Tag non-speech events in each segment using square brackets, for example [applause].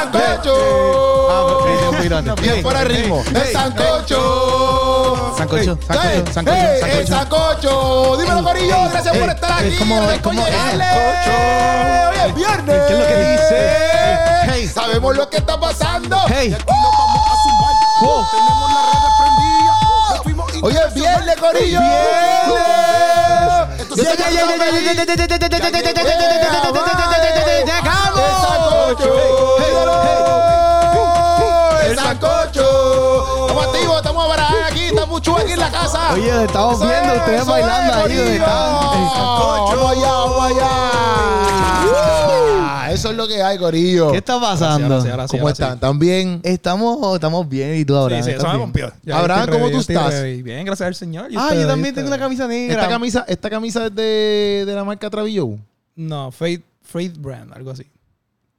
sancocho. Bien fuera el ritmo. El sancocho. Sancocho, sancocho. El sancocho. Dímelo, Corillo. Gracias por estar aquí. el es. Hoy es viernes. ¿Qué es lo que dice? Hey. Sabemos lo que está pasando. Hey. ¡Oh! Hoy es viernes, Corillo. Sé estamos felices. El sancocho. Estamos activos, estamos para aquí, estamos chulos aquí en la casa. Oye, estamos viendo es, ustedes bailando ahí donde están. El sancocho. Vamos allá, vamos allá. Eso es lo que hay, Corillo. ¿Qué está pasando? Gracias, gracias, ¿Cómo gracias. están? ¿Están bien? Estamos, estamos bien y tú ahora. Sí, sí, pompió. Ya Abraham, ¿cómo tú estás? Bien, gracias al Señor. ¿Y Ah, yo también ¿Y tengo una camisa negra. Esta camisa, esta camisa es de, de la marca Travillo. No, Faith, Faith Brand, algo así.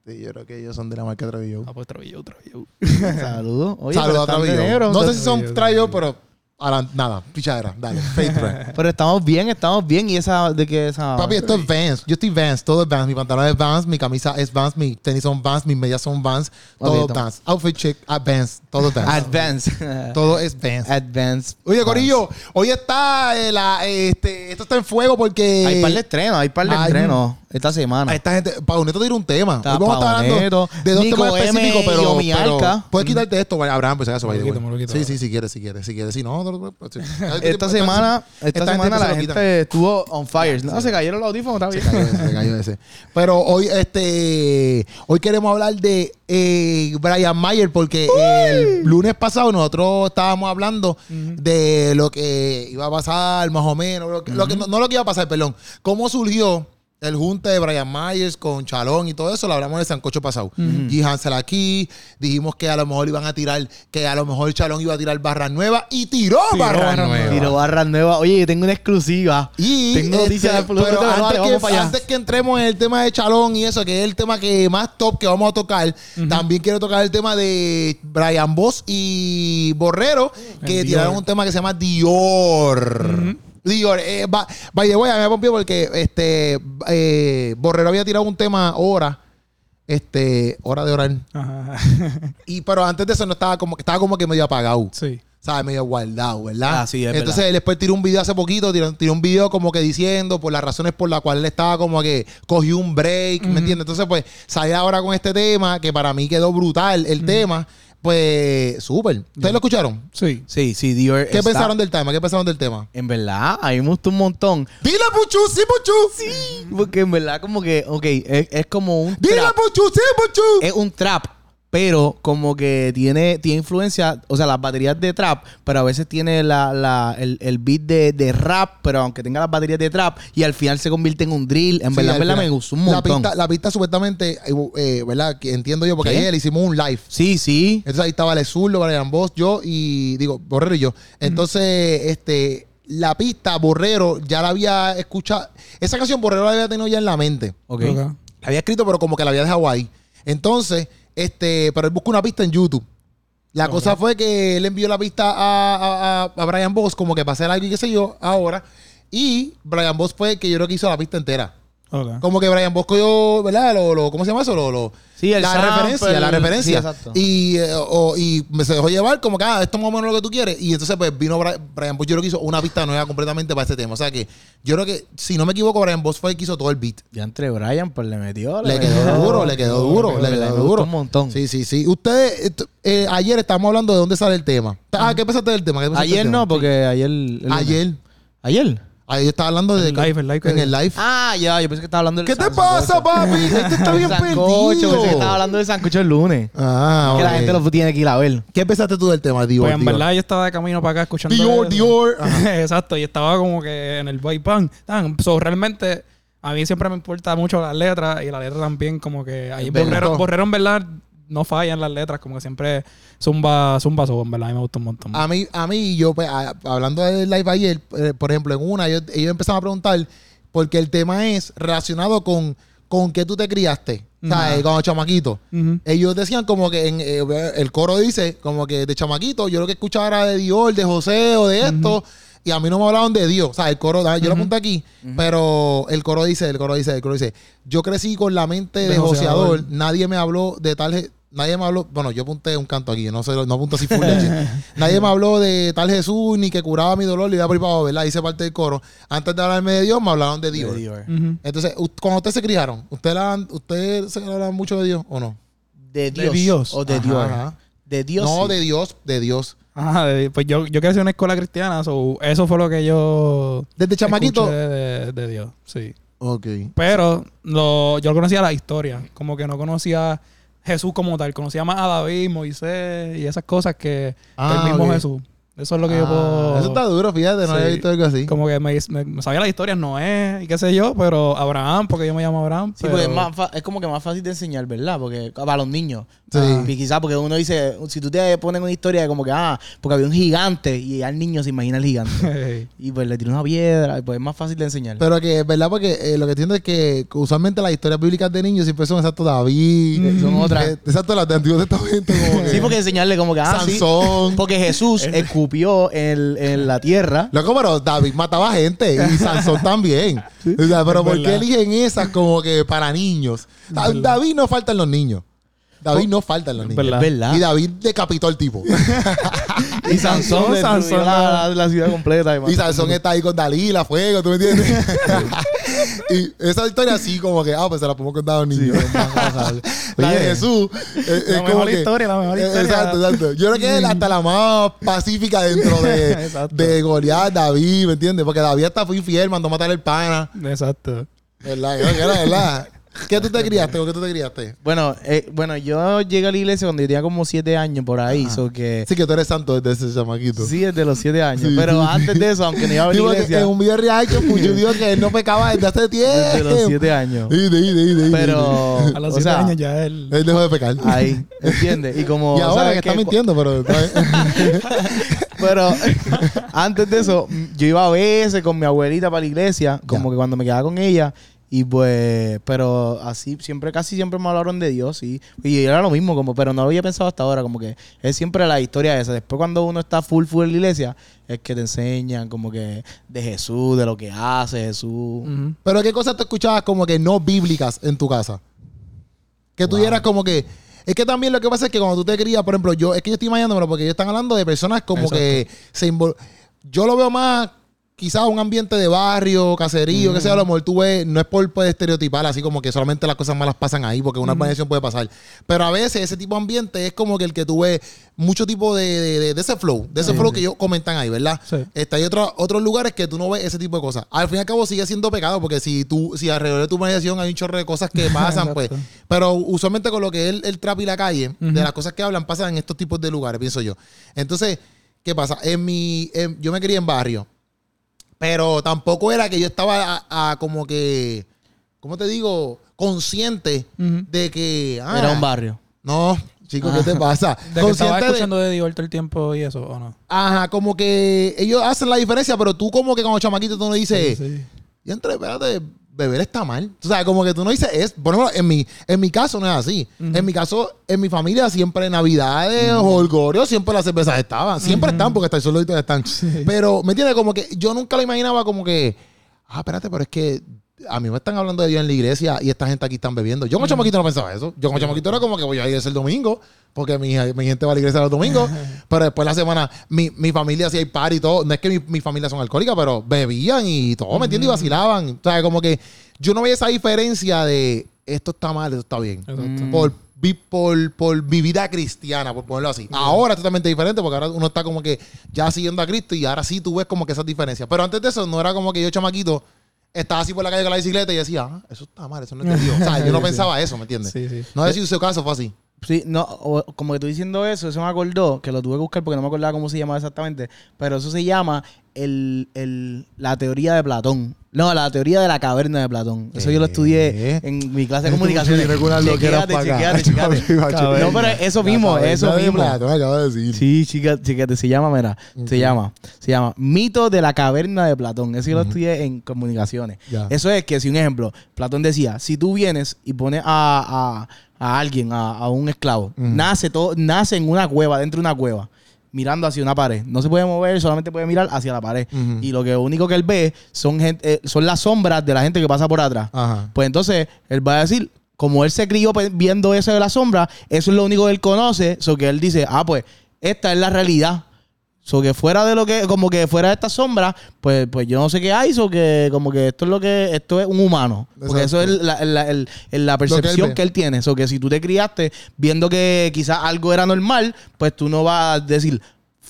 Sí, yo creo que ellos son de la marca Travillo. Ah, pues Travillo, Travillo. [laughs] Saludos. Oye, Saludos a Travillo. negro, No sé si son Travillo, pero ahora, nada, pichadera. Dale, Faith. [laughs] Pero estamos bien, estamos bien. ¿Y esa de qué esa? Papi, esto es Vans. Yo estoy Vans, todo es Vans. Mi pantalón es Vans, mi camisa es Vans, mis tenis son Vans, mis medias son Vans. Todo toma. Vans. Outfit chic, ah, Vans. Todo es Vans. Advance. [laughs] todo es Vans. Advance. Oye, Corillo, hoy está eh, la, este, esto está en fuego porque Hay par de estrenos, hay par de estrenos esta semana. a esta gente, Pauneto tiene un tema. Está Hoy vamos a estar hablando de dos Nico temas M específicos, y pero, Omi pero puedes quitarte esto, vaya, Abraham, pues acaso, Me vaya, Sí, sí, si quieres, si quieres, si quieres. Si no, pues, sí. Esta semana, esta semana se la gente estuvo on fire. No, se cayeron los audífonos, está bien. Se cayó ese, se cayó ese. Pero hoy, este, hoy queremos hablar de eh, Brian Mayer porque el lunes pasado nosotros estábamos hablando de lo que iba a pasar, más o menos, lo que, lo que- no, no lo que iba a pasar, perdón, cómo surgió el junte de Brian Myers con Chalón y todo eso, lo hablamos en el sancocho pasado. Y Hansel aquí, dijimos que a lo mejor iban a tirar, que a lo mejor Chalón iba a tirar barras nuevas y tiró, Tiró barras nuevas. Tiro barras nuevas. Oye, yo tengo una exclusiva. Y tengo noticias este, de Pluto. pero Dale, antes, que, antes entremos en el tema de Chalón y eso, que es el tema que más top que vamos a tocar, también quiero tocar el tema de Brian Boss y Borrero, que El tiraron Dior. un tema que se llama Dior. Dior, eh, va- by the way, a mí me pompió porque este eh, Borrero había tirado un tema hora, este, hora de orar. Ajá. Y pero antes de eso no estaba como que estaba como que medio apagado. sí. ¿sabes? Medio guardado, ¿verdad? Ah, sí, es Entonces verdad. él después tiró un video hace poquito, tiró, tiró un video como que diciendo por las razones por las cuales él estaba como que cogió un break, ¿me entiendes? Entonces, pues, sale ahora con este tema que para mí quedó brutal el tema. Pues, súper. ¿Ustedes lo escucharon? Sí. Sí, sí, Dior. ¿Qué está- pensaron del tema? ¿Qué pensaron del tema? En verdad, a mí me gustó un montón. ¡Dile, Puchu! ¡Sí, Puchu! ¡Sí! Porque en verdad, como que, ok, es, es como un ¡Dile, trap. Puchu! ¡Sí, Puchu! Es un trap, pero como que tiene, tiene influencia, o sea, las baterías de trap, pero a veces tiene la, la- el, el beat de, de rap, pero aunque tenga las baterías de trap, y al final se convierte en un drill. En Sí, verdad, en me gustó un La montón. pista, la pista supuestamente, eh, eh, ¿verdad? Que entiendo yo, porque ¿Qué? ayer hicimos un live. Sí, sí. Entonces ahí estaba el Zurdo, Brian Boss, yo y digo, Borrero y yo. Entonces, este, la pista, Borrero, ya la había escuchado. Esa canción Borrero la había tenido ya en la mente. Ok. Ok. La había escrito, pero como que la había dejado ahí. Entonces, este, pero él buscó una pista en YouTube. La cosa fue que él envió la pista a, a, a- Brian Boss, como que pasé el aire y qué sé yo, ahora. Y Brian Boss fue el que yo creo que hizo la pista entera. Como que Brian Bosco yo, ¿verdad? Lo, lo- ¿Cómo se llama eso? Lo, lo- Sí, el la sample, referencia, la referencia. sí, exacto. Y, eh, o- y me se dejó llevar como que, ah, esto es más o menos lo que tú quieres. Y entonces, pues vino Brian Boss, yo creo que hizo una pista nueva completamente para ese tema. O sea que yo creo que, si no me equivoco, Brian Boss fue el que hizo todo el beat. Ya entre Brian, pues le metió. Le metió. quedó duro, le quedó duro, le quedó duro. un montón. Sí, sí, sí. Ustedes, eh, eh, ayer estábamos hablando de dónde sale el tema. Ah, ¿qué pensaste del tema? ¿Qué pensaste Ayer del tema? no, porque ayer. el- Ayer. ¿Ayer? Ayer estaba hablando de. El live, el live que- En el live. Ah, ya, yo pensé que estaba hablando del ¿Qué te sancocho. pasa, papi? Este está [laughs] bien Sancocho, perdido. pensé que estaba hablando del sancocho el lunes. Ah, Que la gente lo tiene que ir a ver. ¿Qué pensaste tú del tema, Dior? Pues en Dior? verdad yo estaba de camino para acá escuchando. Dior. Dior. [laughs] Exacto, y estaba como que en el bypan. So, realmente, a mí siempre me importa mucho las letras y la letra también, como que ahí Borrero en verdad no fallan las letras, como que siempre zumba, zumba, zumba, en verdad, a mí me gusta un montón. A mí, a mí, yo, pues, a- hablando del live ayer, eh, por ejemplo, en una, ellos, ellos empezaron a preguntar, porque el tema es relacionado con, con que tú te criaste, ¿sabes? Ajá. Cuando chamaquito. Ujú. Ellos decían como que en, eh, el coro dice, como que de chamaquito, yo lo que escuchaba era de Dior, de José o de esto. Y a mí no me hablaban de Dios. O sea, el coro, yo lo apunté aquí, pero el coro dice, el coro dice, el coro dice, yo crecí con la mente de, De joseador. joseador. nadie me habló de tal, nadie me habló, bueno, yo apunté un canto aquí, no sé, no apunto así full leche. [laughs] Nadie me habló de tal Jesús ni que curaba mi dolor y iba por ahí para abajo, ¿verdad? Hice parte del coro. Antes de hablarme de Dios, me hablaron de Dios. De Dios. Ujú. Entonces, cuando ustedes se criaron, ¿ustedes hablan- se hablan mucho de Dios o no? De Dios. Dios. O de Ajá, Dios. ajá. De Dios. no, sí. de Dios, de Dios. Ajá, de- pues yo, yo crecí en una escuela cristiana, so, eso fue lo que yo Desde chamaquito. de, de Dios, sí. Ok. Pero lo, yo conocía la historia, como que no conocía Jesús como tal, conocía más a David, Moisés y esas cosas que, que Ah, el mismo. Jesús. Eso es lo que yo Ah, puedo... Eso está duro, fíjate, no Sí. había visto algo así. Como que me, me- me sabía las historias, Noé y qué sé yo, pero Abraham, porque yo me llamo Abraham. Sí, pero- porque es, más fa- es como que más fácil de enseñar, ¿verdad? Porque para los niños. Sí. Ah, y quizás porque uno dice, si tú te pones una historia de como que, ah, porque había un gigante y al niño se imagina el gigante. [laughs] y pues le tiró una piedra, y pues es más fácil de enseñar. Pero que es verdad, porque eh, lo que entiendo es que usualmente las historias bíblicas de niños siempre son exacto David. Son otras. eh, exacto las de Antiguo Testamento. Como que sí, porque enseñarle como que, ah, sí. Sansón. Porque Jesús [laughs] escupió en, en la tierra. Loco, pero David mataba gente y [laughs] Sansón también. O sea, pero es ¿por qué eligen esas como que para niños? Da-. David no faltan los niños. David no faltan los niños. verdad. Es verdad. Y David decapitó al tipo. [laughs] Y Sansón, Sansón, la, la ciudad completa. y Sansón está ahí con Dalila, fuego, ¿tú me entiendes? [laughs] y esa historia así como que, ah, pues se la podemos contar a los niños. [laughs] la de. Jesús eh, es, La como mejor que- historia, la mejor historia. Exacto, exacto. Yo creo que es hasta la más pacífica dentro de, [laughs] de Goliat, David, ¿me entiendes? Porque David hasta fue infiel, mandó matar el pana. Exacto. ¿Verdad? Yo creo que era verdad. ¿Qué tú te criaste o qué tú te criaste? Bueno, eh, bueno, yo llegué a la iglesia cuando yo tenía como siete años por ahí. Ajá. So que, Sí, que tú eres santo desde ese chamaquito. sí, desde los siete años. Sí. Pero antes de eso, aunque no iba a la iglesia, en un video real que Pucho dijo que él no pecaba desde hace tiempo. [laughs] desde los siete años. Sí, sí, sí, Pero, A los o siete sea, años ya él... Él dejó de pecar. ahí, ¿entiendes? Y como, y ahora ¿sabes que está mintiendo, pero... [laughs] Pero [laughs] antes de eso, yo iba a veces con mi abuelita para la iglesia, como Ya. que cuando me quedaba con ella. Y pues, pero así, siempre, casi siempre me hablaron de Dios, sí. Y era lo mismo, como, pero no lo había pensado hasta ahora, como que es siempre la historia esa. Después cuando uno está full, full en la iglesia, es que te enseñan como que de Jesús, de lo que hace Jesús. Ujú. pero ¿qué cosas tú escuchabas como que no bíblicas en tu casa? Que tú dieras como que... Es que también lo que pasa es que cuando tú te crías, por ejemplo, yo... Es que yo estoy imaginándomelo porque ellos están hablando de personas como Exacto. que se invol- Yo lo veo más... Quizás un ambiente de barrio, caserío, que sea, a lo mejor tú ves, no es por, por estereotipar, así como que solamente las cosas malas pasan ahí, porque una urbanización puede pasar. Pero a veces ese tipo de ambiente es como que el que tú ves mucho tipo de, de- ese flow, de ese flow que ellos comentan ahí, ¿verdad? Sí. Está hay otro- otros lugares que tú no ves ese tipo de cosas. Al fin y al cabo sigue siendo pecado, porque si tú, si alrededor de tu urbanización hay un chorro de cosas que [laughs] pasan, pues. Pero usualmente con lo que es el, el trap y la calle, de las cosas que hablan, pasan en estos tipos de lugares, pienso yo. Entonces, ¿qué pasa? En mi, en- yo me crié en barrio. Pero tampoco era que yo estaba a, a como que, ¿cómo te digo? Consciente de que... ah, Era un barrio. No, chicos, ¿qué te pasa? [laughs] De que estaba de- escuchando de Dios todo el tiempo y eso, ¿o no? Ajá, como que ellos hacen la diferencia, pero tú como que como chamaquito tú no dices, Sí, sí. y entre, espérate, beber está mal. O sea, como que tú no dices es, por ejemplo, en mi, en mi caso no es así. En mi caso, en mi familia siempre Navidades, Holgorio, siempre las cervezas estaban. Siempre están porque hasta el solo están. Pero, ¿me entiendes? Como que yo nunca lo imaginaba como que, ah, espérate, pero es que a mí me están hablando de Dios en la iglesia y esta gente aquí están bebiendo. Yo como chamaquito no pensaba eso. Yo como chamaquito era como que voy a ir el domingo porque mi, mi gente va a la iglesia los domingos. [laughs] pero después la semana, mi, mi familia hacía hay par y todo. No es que mi, mi familia son alcohólicas, pero bebían y todo, ¿me entiendes? Y vacilaban. O sea, como que yo no veía esa diferencia de esto está mal, esto está bien. Por, por, por mi vida cristiana, por ponerlo así. Ahora es totalmente diferente porque ahora uno está como que ya siguiendo a Cristo y ahora sí tú ves como que esas diferencias. Pero antes de eso no era como que yo chamaquito estaba así por la calle con la bicicleta y decía, ah, eso está mal, eso no es de Dios. O sea, yo [laughs] no pensaba eso, ¿me entiendes? Sí, sí. No sé si su caso fue así. Sí, no, o- como que tú diciendo eso, eso me acordó, que lo tuve que buscar porque no me acordaba cómo se llamaba exactamente, pero eso se llama el, el- la teoría de Platón. No, la teoría de la caverna de Platón. Eso yo lo estudié en mi clase de comunicación. chequéate, chequéate. Caverna. No, pero eso mismo, eso caverna de mismo. Platón, acabo de decir. Sí, chica, chica, se llama, mira, se llama, se llama Mito de la caverna de Platón. Eso yo lo estudié en comunicaciones. Eso es que, si un ejemplo, Platón decía, si tú vienes y pones a, a- a alguien, a, a un esclavo, nace todo, nace en una cueva, dentro de una cueva, mirando hacia una pared. No se puede mover, solamente puede mirar hacia la pared. Y lo que único que él ve son gente, eh, son las sombras de la gente que pasa por atrás. Ajá. Pues entonces él va a decir, como él se crió viendo eso de la sombra, eso es lo único que él conoce, so que él dice, ah, pues, esta es la realidad. So que fuera de lo que, como que fuera de esta sombra, pues, pues yo no sé qué hay, so que como que esto es lo que, esto es un humano. Porque eso es la, la- el- la que él percepción que él tiene. So que si tú te criaste viendo que quizás algo era normal, pues tú no vas a decir,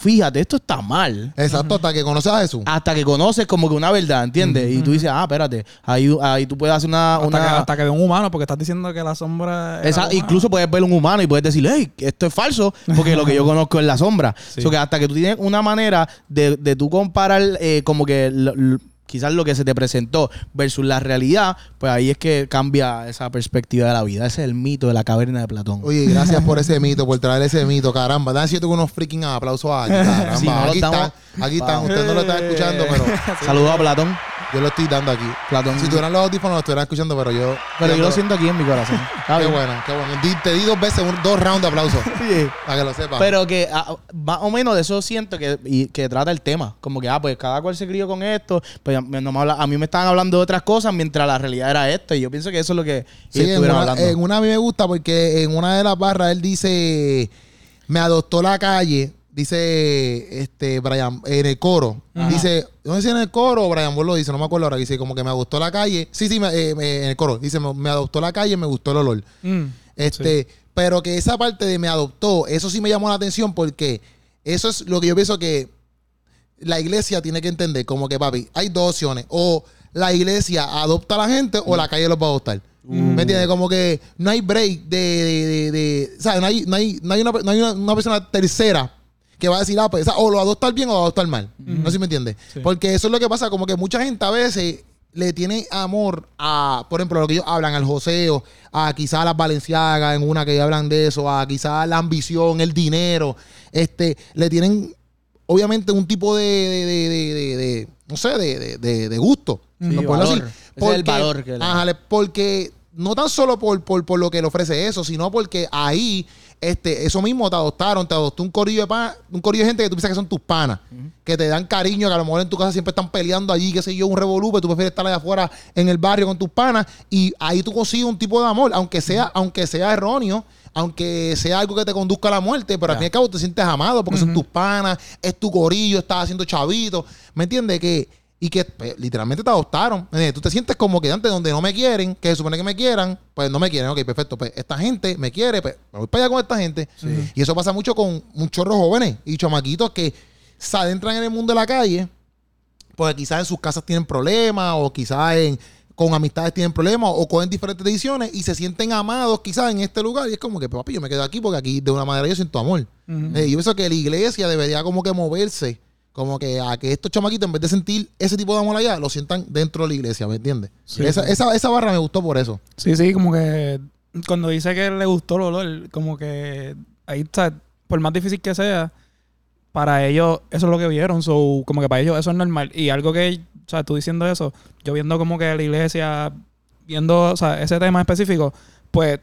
fíjate, esto está mal. Exacto, hasta que conoces a Jesús. Hasta que conoces como que una verdad, ¿entiendes? Y tú dices, ah, espérate, ahí, ahí tú puedes hacer una... Hasta, una que, hasta que ve un humano, porque estás diciendo que la sombra. Esa- incluso puedes ver un humano y puedes decir, hey, esto es falso, porque lo que yo [laughs] conozco es la sombra. Sí. So que hasta que tú tienes una manera de, de tú comparar eh, como que lo- lo- quizás lo que se te presentó versus la realidad, pues ahí es que cambia esa perspectiva de la vida. Ese es el mito de la caverna de Platón. Oye, gracias por ese mito, por [laughs] traer ese mito, caramba. Dan siento unos freaking aplausos aquí, [laughs] caramba. Sí, no lo aquí están, aquí están. Wow. Ustedes no lo están escuchando, pero Saludos a Platón. Yo lo estoy dando aquí. Platón. Si tuvieran los audífonos, lo estuvieran escuchando, pero yo. Pero yo lo siento aquí en mi corazón. [laughs] Qué bueno, qué bueno. Di- te di dos veces, un- dos rounds de aplausos. [laughs] Sí. Para que lo sepas. Pero que ah, más o menos de eso siento que, y, que trata el tema. Como que, ah, pues cada cual se crió con esto. Pues a, no me habla- a mí me estaban hablando de otras cosas mientras la realidad era esto. Y yo pienso que eso es lo que Sí, en estuvieron una, hablando. en una a mí me gusta porque en una de las barras él dice, me adoptó la calle, dice este Brian, en el coro. Dice, no sé si en el coro o Brian Ball lo dice, no me acuerdo ahora, dice como que me adoptó la calle. Sí, sí, me- eh, me- en el coro. Dice, me, me adoptó la calle, me gustó el olor. Mm. Este, pero que esa parte de me adoptó, eso sí me llamó la atención porque eso es lo que yo pienso que la iglesia tiene que entender, como que papi, hay dos opciones, o la iglesia adopta a la gente o la calle los va a adoptar. ¿Me entiendes? Como que no hay break de, de, de, de- ¿sabes? No hay, no hay, no hay, una, no hay una, una persona tercera que va a decir, ah, pues, o lo adopta bien o lo adopta mal. No sé si me entiendes. Sí. Porque eso es lo que pasa, como que mucha gente a veces le tiene amor a, por ejemplo, lo que ellos hablan, al joseo, a quizás a las Valenciagas, en una que hablan de eso, a quizás la ambición, el dinero, este, le tienen obviamente un tipo de, de, de, de- de- de- no sé, de, gusto. Sí, ¿no? Valor. decir. Es el valor que le- ajá, le- porque no tan solo por, por, por lo que le ofrece eso, sino porque ahí este, eso mismo te adoptaron, te adoptó un corillo de pan, un corillo de gente que tú piensas que son tus panas, que te dan cariño, que a lo mejor en tu casa siempre están peleando allí, qué sé yo, un revolú, pero tú prefieres estar allá afuera en el barrio con tus panas y ahí tú consigues un tipo de amor, aunque sea, aunque sea erróneo, aunque sea algo que te conduzca a la muerte, pero al fin y al cabo te sientes amado porque son tus panas, es tu corillo, estás haciendo chavito, ¿me entiendes? Que, y que pues, literalmente te adoptaron. ¿me entiendes? Tú te sientes como que antes donde no me quieren, que se supone que me quieran, pues no me quieren. Ok, perfecto. Pues esta gente me quiere, pues me voy para allá con esta gente. Y eso pasa mucho con muchos jóvenes y chamaquitos que se adentran en el mundo de la calle, porque quizás en sus casas tienen problemas, o quizás en, con amistades tienen problemas, o cogen diferentes decisiones y se sienten amados quizás en este lugar. Y es como que, papi, yo me quedo aquí porque aquí de una manera yo siento amor. Eh, yo pienso que la iglesia debería como que moverse, como que a que estos chamaquitos, en vez de sentir ese tipo de amor allá, lo sientan dentro de la iglesia, ¿me entiendes? Sí. esa, esa, esa barra me gustó por eso. Sí, sí, como que cuando dice que le gustó el olor, como que ahí está, por más difícil que sea, para ellos eso es lo que vieron, so, como que para ellos eso es normal. Y algo que, o sea, tú diciendo eso, yo viendo como que la iglesia, viendo, o sea, ese tema específico, pues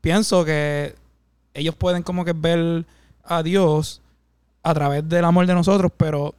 pienso que ellos pueden como que ver a Dios a través del amor de nosotros, pero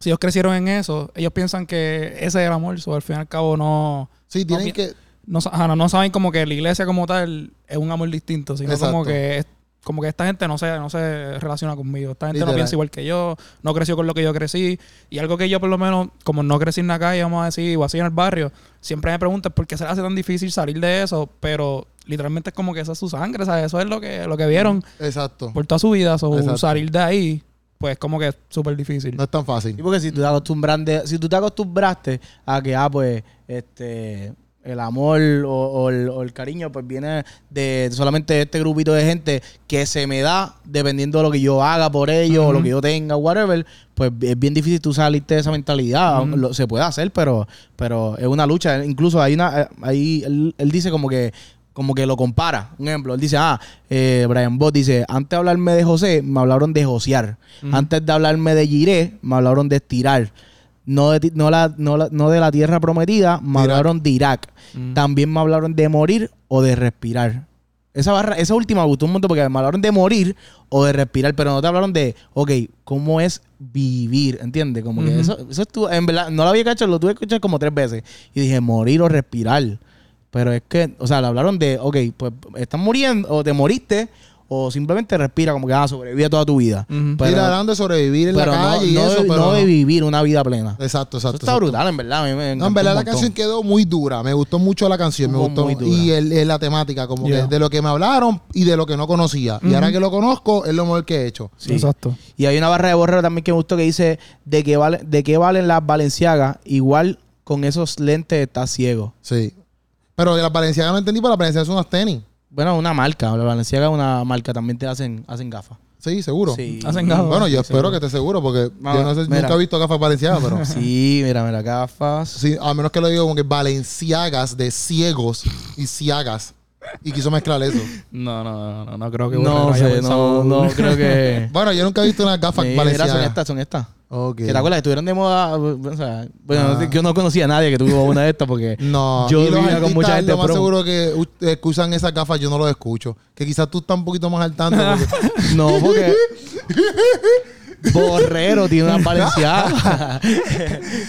si ellos crecieron en eso, ellos piensan que ese es el amor, so, al fin y al cabo no Sí, tienen que... no, no, no saben como que la iglesia como tal es un amor distinto, sino Exacto. como que es- como que esta gente no se, no se relaciona conmigo. Esta gente Literal. no piensa igual que yo, no creció con lo que yo crecí. Y algo que yo por lo menos, como no crecí en la calle, vamos a decir, o así en el barrio, siempre me preguntan por qué se le hace tan difícil salir de eso, pero literalmente es como que esa es su sangre, ¿sabes? Eso es lo que, lo que vieron Exacto. por toda su vida, o Exacto. salir de ahí, pues como que es súper difícil. No es tan fácil. Sí, porque si tú te acostumbraste, si tú te acostumbraste a que, ah, pues, este, el amor o, o el, o el cariño, pues viene de solamente este grupito de gente que se me da dependiendo de lo que yo haga por ellos o lo que yo tenga, whatever, pues es bien difícil tú salirte de esa mentalidad. Lo- se puede hacer, pero, pero es una lucha. Incluso hay una, eh, ahí él, él dice como que como que lo compara. Un ejemplo, él dice, ah, eh, Brian Bott dice, antes de hablarme de José, me hablaron de josear. Antes de hablarme de Giré, me hablaron de estirar. No de, no, la, no, la- no de la tierra prometida, me Irak. hablaron de Irak. También me hablaron de morir o de respirar. Esa barra, esa última me gustó un montón porque me hablaron de morir o de respirar, pero no te hablaron de, ok, ¿cómo es vivir? ¿Entiendes? Como que eso, eso estuvo, en verdad, no lo había cachado, lo tuve que escuchar como tres veces. Y dije, morir o respirar. Pero es que, o sea, le hablaron de, ok, pues estás muriendo, o te moriste, o simplemente respira como que, ah, sobrevive toda tu vida. Ujú. Sí, le hablaron de sobrevivir en la pero no- calle y no, eso, de, pero no de vivir una vida plena. Exacto, Eso exacto. está exacto. brutal, en verdad. Me No, en verdad la canción quedó muy dura. Me gustó mucho la canción, me gustó. muy dura. Y el, el- la temática, como Yeah. que de lo que me hablaron y de lo que no conocía. Y ahora que lo conozco, es lo mejor que he hecho. Sí. Exacto. Y hay una barra de borrero también que me gustó que dice de que vale, de qué valen las Valenciagas, igual con esos lentes estás ciego. Sí. Pero de las Valenciagas no entendí, pero las Valenciagas son unas tenis. Bueno, una marca, la Valenciaga es una marca, también te hacen, hacen gafas. Sí, seguro. Sí. Hacen gafas. Bueno, yo Sí, espero seguro. que esté seguro, porque Ah, yo no sé, nunca he visto gafas Valenciagas, pero. Sí, mira, mira, gafas. Sí, a menos que lo diga como que Valenciagas de ciegos y ciagas. Y quiso mezclar eso. No, no, no, no, no creo que No sé, no, no [laughs] creo que... Bueno, yo nunca he visto unas gafas Sí, mira, son Valenciagas. estas, son estas. Ok. Que te acuerdas que estuvieron de moda. O sea, bueno, Ah. yo no conocía a nadie que tuvo una de estas porque. [laughs] No, Yo vivía con mucha gente lo más pro. seguro que usan esas gafas yo no los escucho. Que quizás tú estás un poquito más al tanto. porque- [laughs] No, porque. [laughs] Borrero tiene una valencianas.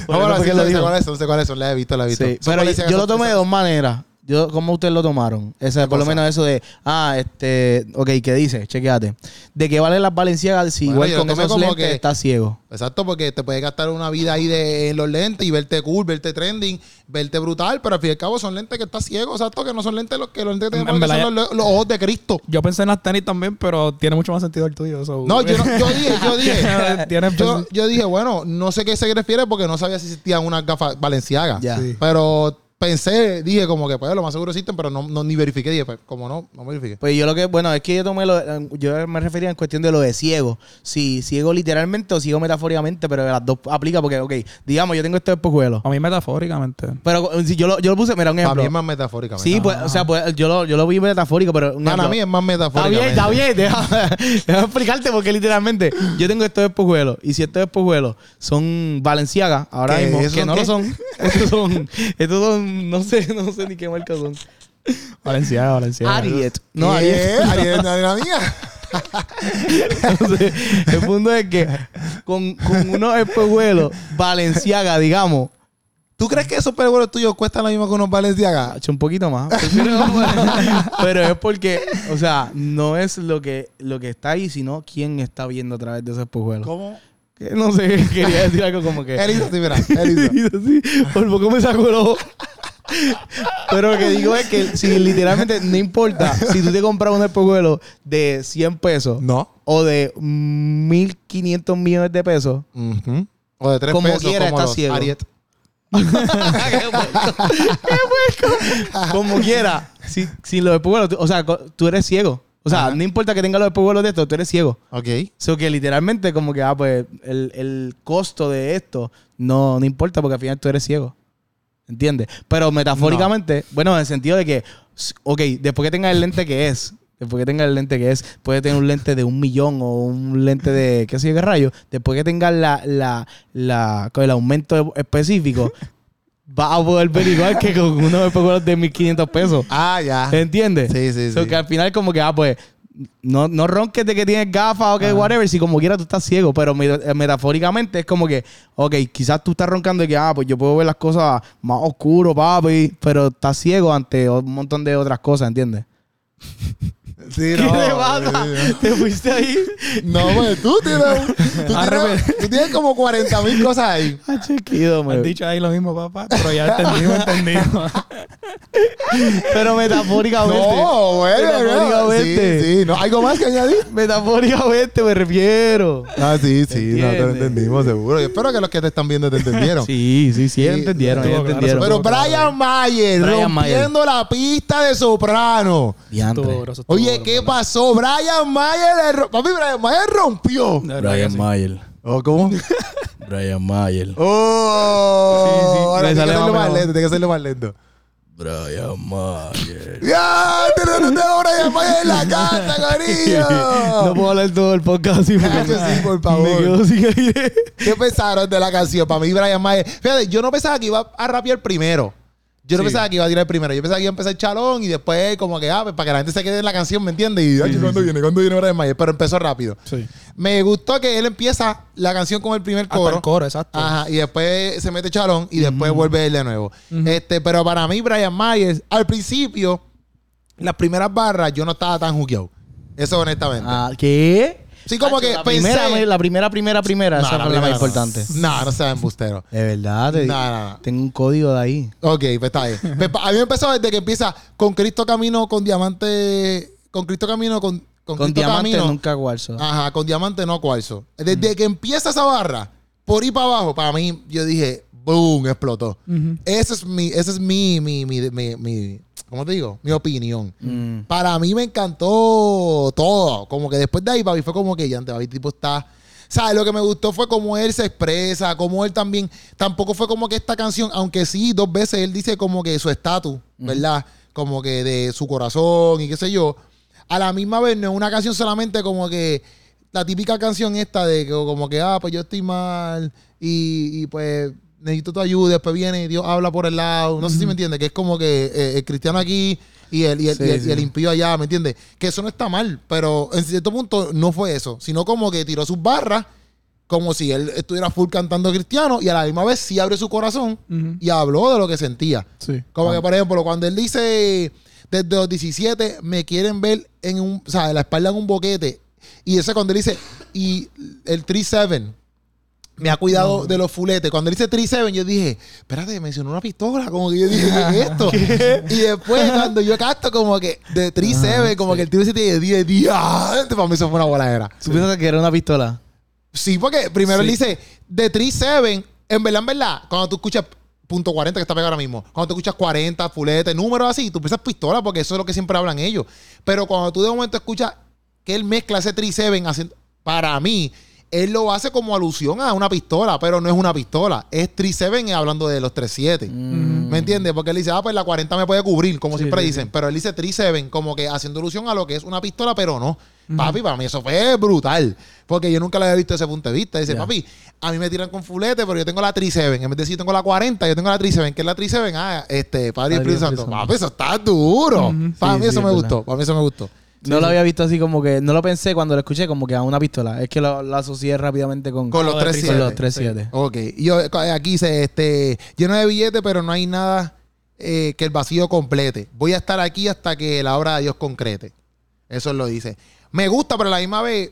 No, bueno, sí, sé, sé cuáles son, sé cuáles son, las he visto, las he visto. Sí, pero yo lo tomé de dos maneras. Yo, ¿Cómo ustedes lo tomaron? Ese, por lo menos eso de, ah, este, ok, ¿qué dice? Chequéate. ¿De qué valen las valenciagas si Bueno, igual con esos como lentes que- estás ciego? Exacto, porque te puedes gastar una vida ahí de, en los lentes y verte cool, verte trending, verte brutal, pero al fin y al cabo son lentes que estás ciego, exacto, que no son lentes los que los lentes tenemos, que son los, los ojos de Cristo. Yo pensé en las tenis también, pero tiene mucho más sentido el tuyo. so- No, yo, no- yo dije, yo dije, [laughs] Tiene yo, yo dije, bueno, no sé qué se refiere porque no sabía si existían unas gafas valenciagas. Ya. Sí. Pero pensé, dije como que pues lo más seguro existen, pero no, no ni verifiqué, dije, pues como no, no verifiqué. Pues yo lo que, bueno, es que yo tomé lo, yo me refería en cuestión de lo de ciego. Si ciego literalmente o ciego metafóricamente, pero las dos aplica porque, ok, digamos, yo tengo este espejuelo. A mí metafóricamente. Pero si yo lo, yo lo puse, mira, un Para mí ejemplo. es más metafórica. Sí, pues, o sea, pues yo lo, yo lo vi metafórico, pero un Para ejemplo- mí es más Está metafórica. bien, está bien. Déjame, [laughs] déjame explicarte porque literalmente yo tengo estos espejuelos y si estos espejuelos son Valenciaga ahora mismo, ¿Esos que no qué? lo son. [laughs] Estos son, estos son, [laughs] no sé, no sé ni qué marca son. Valenciaga, Valenciaga. Ariet. No, Ariet. [laughs] Ariel, no es la mía. [laughs] Entonces, el punto es que con, con unos espejuelos Valenciaga, digamos, ¿Tú crees que esos peluelos tuyos cuestan lo mismo que unos Valenciaga? hecho un poquito más. Pero, es porque, o sea, no es lo que, lo que está ahí, sino quién está viendo a través de esos espejuelos. ¿Cómo? Que No sé, quería decir algo como que. Él hizo así, mira. Él hizo. Hizo así, por poco me sacó el ojo. [laughs] Pero lo que digo es que si literalmente no importa si tú te compras un espejuelo de 100 pesos No. o de 1500 millones de pesos. O de tres Como pesos. quiera, como está ciego. Ariet. [laughs] como quiera, si, si los espejuelos, o sea, tú eres ciego. O sea, Ajá. no importa que tengas los espejuelos de esto, tú eres ciego. Ok. So que literalmente como que, ah, pues el, el costo de esto no, no importa porque al final tú eres ciego. ¿Entiendes? Pero metafóricamente, bueno, en el sentido de que, ok, después que tengas el lente que es, después que tengas el lente que es, puede tener un lente de un millón o un lente de qué sé yo qué rayo, después que tengas la, la, la, con el aumento específico, [laughs] vas a poder ver igual que con unos espejuelos de 1500 pesos. Ah, ya. ¿Entiendes? Sí, sí, So sí. que al final como que, ah, pues, no, no ronques de que tienes gafas o que whatever, si como quiera tú estás ciego, pero eh, metafóricamente es como que, ok, quizás tú estás roncando de que, ah, pues yo puedo ver las cosas más oscuro, papi, pero estás ciego ante un montón de otras cosas, ¿entiendes? [laughs] Sí, ¿Qué te pasa? ¿Te fuiste ahí? No, pues tú tienes, tú [laughs] tienes, tú tienes como 40 mil cosas ahí. Ah, chiquito, Has me- dicho ahí lo mismo, papá, pero ya entendimos, entendimos. [laughs] Pero metafóricamente. No, bueno, no. Metafóricamente. Sí, sí. No, ¿Algo más que añadir? [laughs] Metafóricamente me refiero. Ah, sí, sí. No, te lo entendimos, seguro. Yo espero que los que te están viendo te entendieron. Sí, sí, sí, entendieron, claro, entendieron. Pero. Brian Mayer Brian rompiendo la pista de soprano. Estuvo Oye, ¿qué pasó? Brian Mayer, ro- papi, Brian Mayer rompió. Verdad que sí. Mayer. ¿Oh, cómo? [laughs] Brian Mayer. Oh, Sí, sí, ahora me tiene que hacerlo más lento, tiene que hacerlo más lento. Brian Mayer. ¡Ya! ¡Tenemos a Brian Mayer en la [laughs] casa, [laughs] No cariño! puedo hablar todo el podcast así porque Nacho, sí, por me favor. quedo sin aire. ¿Qué pensaron de la canción? Para mí, Brian Mayer. Fíjate, yo no pensaba que iba a rapear primero. Yo no Sí. pensaba que iba a tirar primero. Yo pensaba que iba a empezar Chalón y después como que, ah, pues, para que la gente se quede en la canción, ¿me entiendes? Y, ay, ¿cuándo viene? ¿Cuándo viene Brian Mayer? Pero empezó rápido. Sí. Me gustó que él empieza la canción con el primer Hasta coro. el coro, exacto. Ajá, y después se mete Chalón y después vuelve él de nuevo. Ujú. Este, pero para mí, Brian Myers, al principio, las primeras barras, yo no estaba tan jugueado. Eso honestamente. Ah, ¿Qué? Sí, como que la pensé... primera, la primera, primera, primera. No, esa la fue la más importante. No, no sea embustero. De verdad, te No, digo. no, no. Tengo un código de ahí. Ok, pues está bien. [laughs] Pues, a mí me empezó desde que empieza con Cristo Camino, con Diamante... Con Cristo Camino, con... Con, Con Cristo diamante Camino. nunca cuarzo. Ajá, con diamante no cuarzo. Desde que empieza esa barra, por ahí para abajo, para mí, yo dije, boom, explotó. Ese es mi, ese es mi, mi, mi, mi, mi- ¿cómo te digo? Mi opinión. Mm. Para mí me encantó todo. Como que después de ahí, papi, fue como que ya antes, papi, tipo está. ¿Sabes? Lo que me gustó fue cómo él se expresa, cómo él también. Tampoco fue como que esta canción, aunque sí, dos veces él dice como que su estatus, ¿verdad? Como que de su corazón y qué sé yo. A la misma vez, no es una canción solamente como que. La típica canción esta de que como que, ah, pues yo estoy mal y, y pues necesito tu ayuda. Después viene y Dios habla por el lado. No sé si me entiendes, que es como que eh, el cristiano aquí y el, y el, Sí, y el- y sí. el impío allá, ¿me entiendes? Que eso no está mal, pero en cierto punto no fue eso, sino como que tiró sus barras como si él estuviera full cantando cristiano y a la misma vez sí abrió su corazón y habló de lo que sentía. Sí. Como que, por ejemplo, cuando él dice desde los 17 me quieren ver en un, o sea, en la espalda en un boquete. Y ese cuando él dice, y el 3-7 me ha cuidado de los fuletes. Cuando él dice 3-7, yo dije, espérate, mencionó una pistola. Como que yo dije, ¿qué es esto? [laughs] y después, cuando yo capto como que de 3-7, como que el tiro 7 de 10, 10, para mí eso fue una voladera. ¿Tú piensas que era una pistola? Sí, porque primero Sí. él dice de 3-7, en verdad, en verdad, cuando tú escuchas punto 40 que está pegado ahora mismo, cuando tú escuchas 40, fulete, números así, tú piensas pistola porque eso es lo que siempre hablan ellos. Pero cuando tú de momento escuchas que él mezcla ese 3-7 haciendo, para mí, él lo hace como alusión a una pistola, pero no es una pistola, es 3-7 hablando de los 3-7. Mm. ¿Me entiendes? Porque él dice, ah, pues la 40 me puede cubrir, como Sí, siempre sí, dicen. sí. Pero él dice 3-7, como que haciendo alusión a lo que es una pistola, pero no. Papi, para mí eso fue brutal. Porque yo nunca lo había visto desde ese punto de vista. Dice, Ya. papi, a mí me tiran con fulete, pero yo tengo la 3-7. En vez de decir yo tengo la 40, yo tengo la 3-7. ¿Qué es la 3-7? Ah, este, Padre y Padre y Espíritu Santo. Papi, eso está duro. Ujú. Para Sí, mí eso es me verdad. gustó. Para mí eso me gustó. No lo había visto así como que... No lo pensé cuando lo escuché como que a una pistola. Es que lo, lo asocié rápidamente con... Con los Con 3-7. con los 3-7. Ok. Y yo aquí dice, este, lleno de billetes, pero no hay nada eh, que el vacío complete. Voy a estar aquí hasta que la obra de Dios concrete. Eso lo dice. Me gusta, pero a la misma vez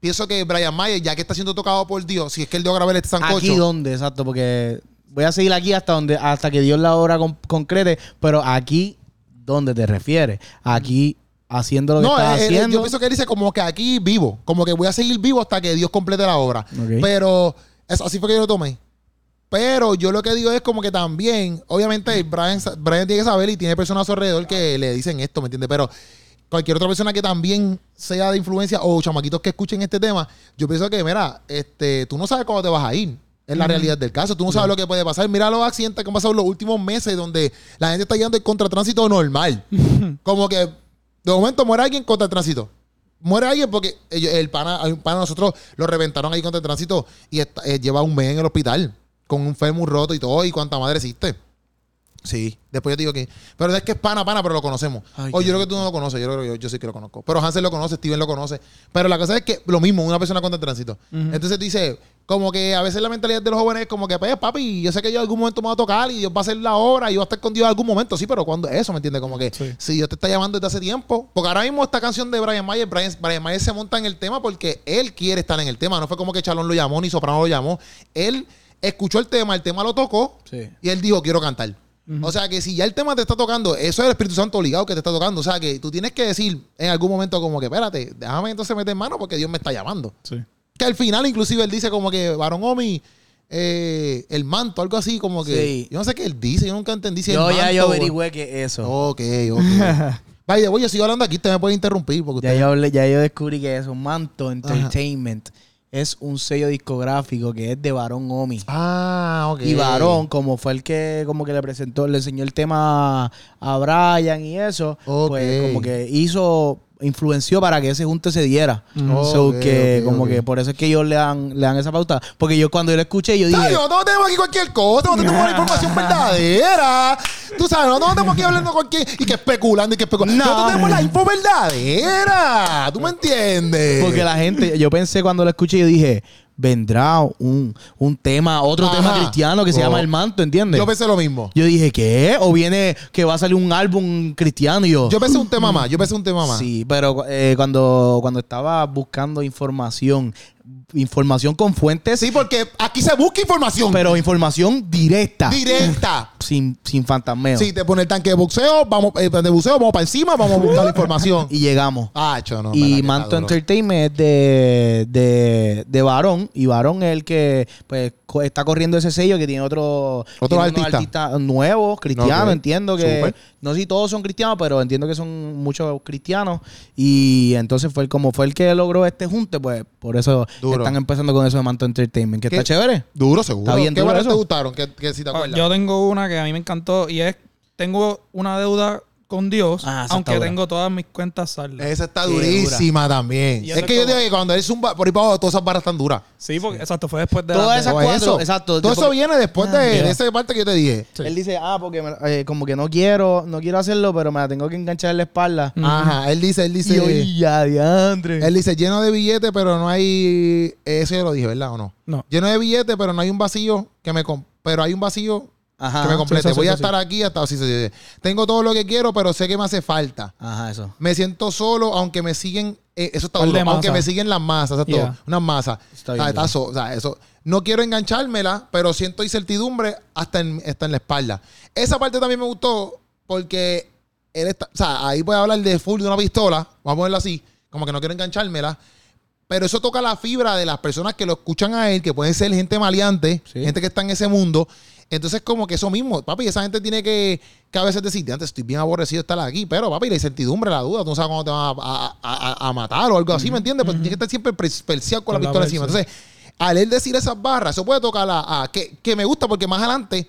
pienso que Brian Mayer, ya que está siendo tocado por Dios, si es que él dio a grabar este sancocho. Aquí donde, exacto, porque voy a seguir aquí hasta donde hasta que Dios la obra con- concrete, pero aquí ¿dónde te refieres? Aquí haciendo lo que No, estás eh, eh, haciendo. yo pienso que él dice como que aquí vivo, como que voy a seguir vivo hasta que Dios complete la obra. Pero eso, así fue que yo lo tomé. Pero yo lo que digo es como que también, obviamente, Brian, sa- Brian tiene que saber y tiene personas a su alrededor que le dicen esto, ¿me entiendes? Pero cualquier otra persona que también sea de influencia o chamaquitos que escuchen este tema, yo pienso que, mira, este, tú no sabes cuándo te vas a ir. Es la realidad del caso. Tú no sabes lo que puede pasar. Mira los accidentes que han pasado en los últimos meses donde la gente está yendo en contratránsito normal. [laughs] como que de momento muere alguien contra el tránsito. Muere alguien porque el pana, hay un pana nosotros lo reventaron ahí contra el tránsito y eh, lleva un mes en el hospital con un fémur roto y todo y cuánta madre existe. Sí, después yo te digo que. Pero es que es pana, pana, pero lo conocemos. Ay, o yo creo que tú no lo conoces, yo creo que yo, yo sí que lo conozco. Pero Hansel lo conoce, Steven lo conoce. Pero la cosa es que lo mismo, una persona contra el tránsito. Entonces dice, como que a veces la mentalidad de los jóvenes es como que, pues, papi, yo sé que yo en algún momento me voy a tocar y Dios va a hacer la obra y yo voy a estar con Dios en algún momento. Sí, pero cuando es eso, ¿me entiendes? Como que Sí. si Dios te está llamando desde hace tiempo. Porque ahora mismo esta canción de Brian Mayer, Brian, Brian Mayer se monta en el tema porque él quiere estar en el tema. No fue como que Chalón lo llamó ni Soprano lo llamó. Él escuchó el tema, el tema lo tocó Sí. y él dijo, quiero cantar. O sea que si ya el tema te está tocando, eso es el Espíritu Santo obligado que te está tocando. O sea que tú tienes que decir en algún momento como que, espérate, déjame entonces meter mano porque Dios me está llamando. Sí. Que al final inclusive él dice como que, varón Omi, eh, el manto, algo así como que... Sí. Yo no sé qué él dice, yo nunca entendí si yo el ya manto yo averigüé que eso. Ok, ok. [laughs] Vaya, oye, sigo hablando aquí, usted me puede interrumpir porque Ya usted... yo, hablé- ya yo descubrí que eso, Manto Entertainment, es un sello discográfico que es de Varón Omi. Ah, ok. Y Varón, como fue el que como que le presentó, le enseñó el tema a Brian y eso, pues como que hizo, influenció para que ese junte se diera. Mm. So Ok, que ok, como ok. que por eso es que ellos le dan, le dan esa pauta. Porque yo cuando yo lo escuché, yo dije, Tayo, no tenemos aquí cualquier cosa, no tenemos la [laughs] información verdadera. Tú sabes, no estamos aquí hablando quién y que especulando y que especulando. No. Nosotros tenemos la info verdadera. ¿Tú me entiendes? Porque la gente, yo pensé cuando lo escuché, yo dije, vendrá un, un tema, otro Ajá. tema cristiano que se Oh. llama El Manto, ¿entiendes? Yo pensé lo mismo. Yo dije, ¿qué? O viene que va a salir un álbum cristiano y yo. Yo pensé un tema más. Yo pensé un tema más. Sí, pero eh, cuando, cuando estaba buscando información, información con fuentes, Sí, porque aquí se busca información. pero información directa, directa. sin, sin fantasmeo. Si te pone el tanque de boxeo, vamos, eh, de buceo, vamos para encima, vamos a buscar la información. [laughs] Y llegamos. Ah, cho, no. y Manto. Entertainment es de, de, de Varón. Y Varón es el que pues, co- está corriendo ese sello que tiene otro Otro tiene unos artista. artistas nuevos, cristianos. Ok. Entiendo que. Súper. No sé si todos son cristianos, pero entiendo que son muchos cristianos. Y entonces fue el, como fue el que logró este junte, pues por eso Duro. están empezando con eso de Manto Entertainment. Que ¿Qué? está chévere. Duro, seguro. Está bien ¿Qué duro barras te eso. gustaron? ¿Qué, qué si te Ah, acuerdas? Yo tengo una que a mí me encantó y es, tengo una deuda con Dios, Ah, aunque tengo todas mis cuentas saldas. Esa está Qué durísima también. Es que yo digo que cuando él zumba por ahí para abajo, todas esas barras están duras. Sí, porque exacto, fue después de Todas la- esas Todo cuatro, eso, exacto. Todo eso viene después de, Ah, esa parte que yo te dije. Sí. Él dice, ah, porque me- eh, como que no quiero, no quiero hacerlo, pero me la tengo que enganchar en la espalda. Ajá, él dice, él dice, Y yo, "Y ya, diantre. él dice lleno de billetes, pero no hay, eso yo lo dije, ¿verdad o no? No. Lleno de billetes, pero no hay un vacío que me, com- pero hay un vacío Ajá. que me complete. sí, sí, Voy a sí, estar aquí hasta, sí, sí, sí. tengo todo lo que quiero, pero sé que me hace falta. Ajá, eso. Me siento solo, aunque me siguen, eh, eso está duro, aunque me siguen las masas, exacto, Yeah. unas masas. Está O bien sea, está duro. so- o sea, eso. No quiero enganchármela, pero siento incertidumbre hasta en, hasta en la espalda. Esa parte también me gustó porque él está, o sea, ahí puede hablar de full de una pistola, vamos a ponerlo así, como que no quiero enganchármela. Pero eso toca la fibra de las personas que lo escuchan a él, que pueden ser gente maleante, Sí. gente que está en ese mundo. Entonces, como que eso mismo, papi, esa gente tiene que, que a veces decir, antes estoy bien aborrecido de estar aquí, pero papi, la incertidumbre, la duda, tú no sabes cuándo te van a, a- a- a matar o algo así, ¿me entiendes? Pues tienes que estar siempre perseado con, Con la la pistola encima. Entonces, al él decir esas barras, eso puede tocar a, a- que, que me gusta porque más adelante,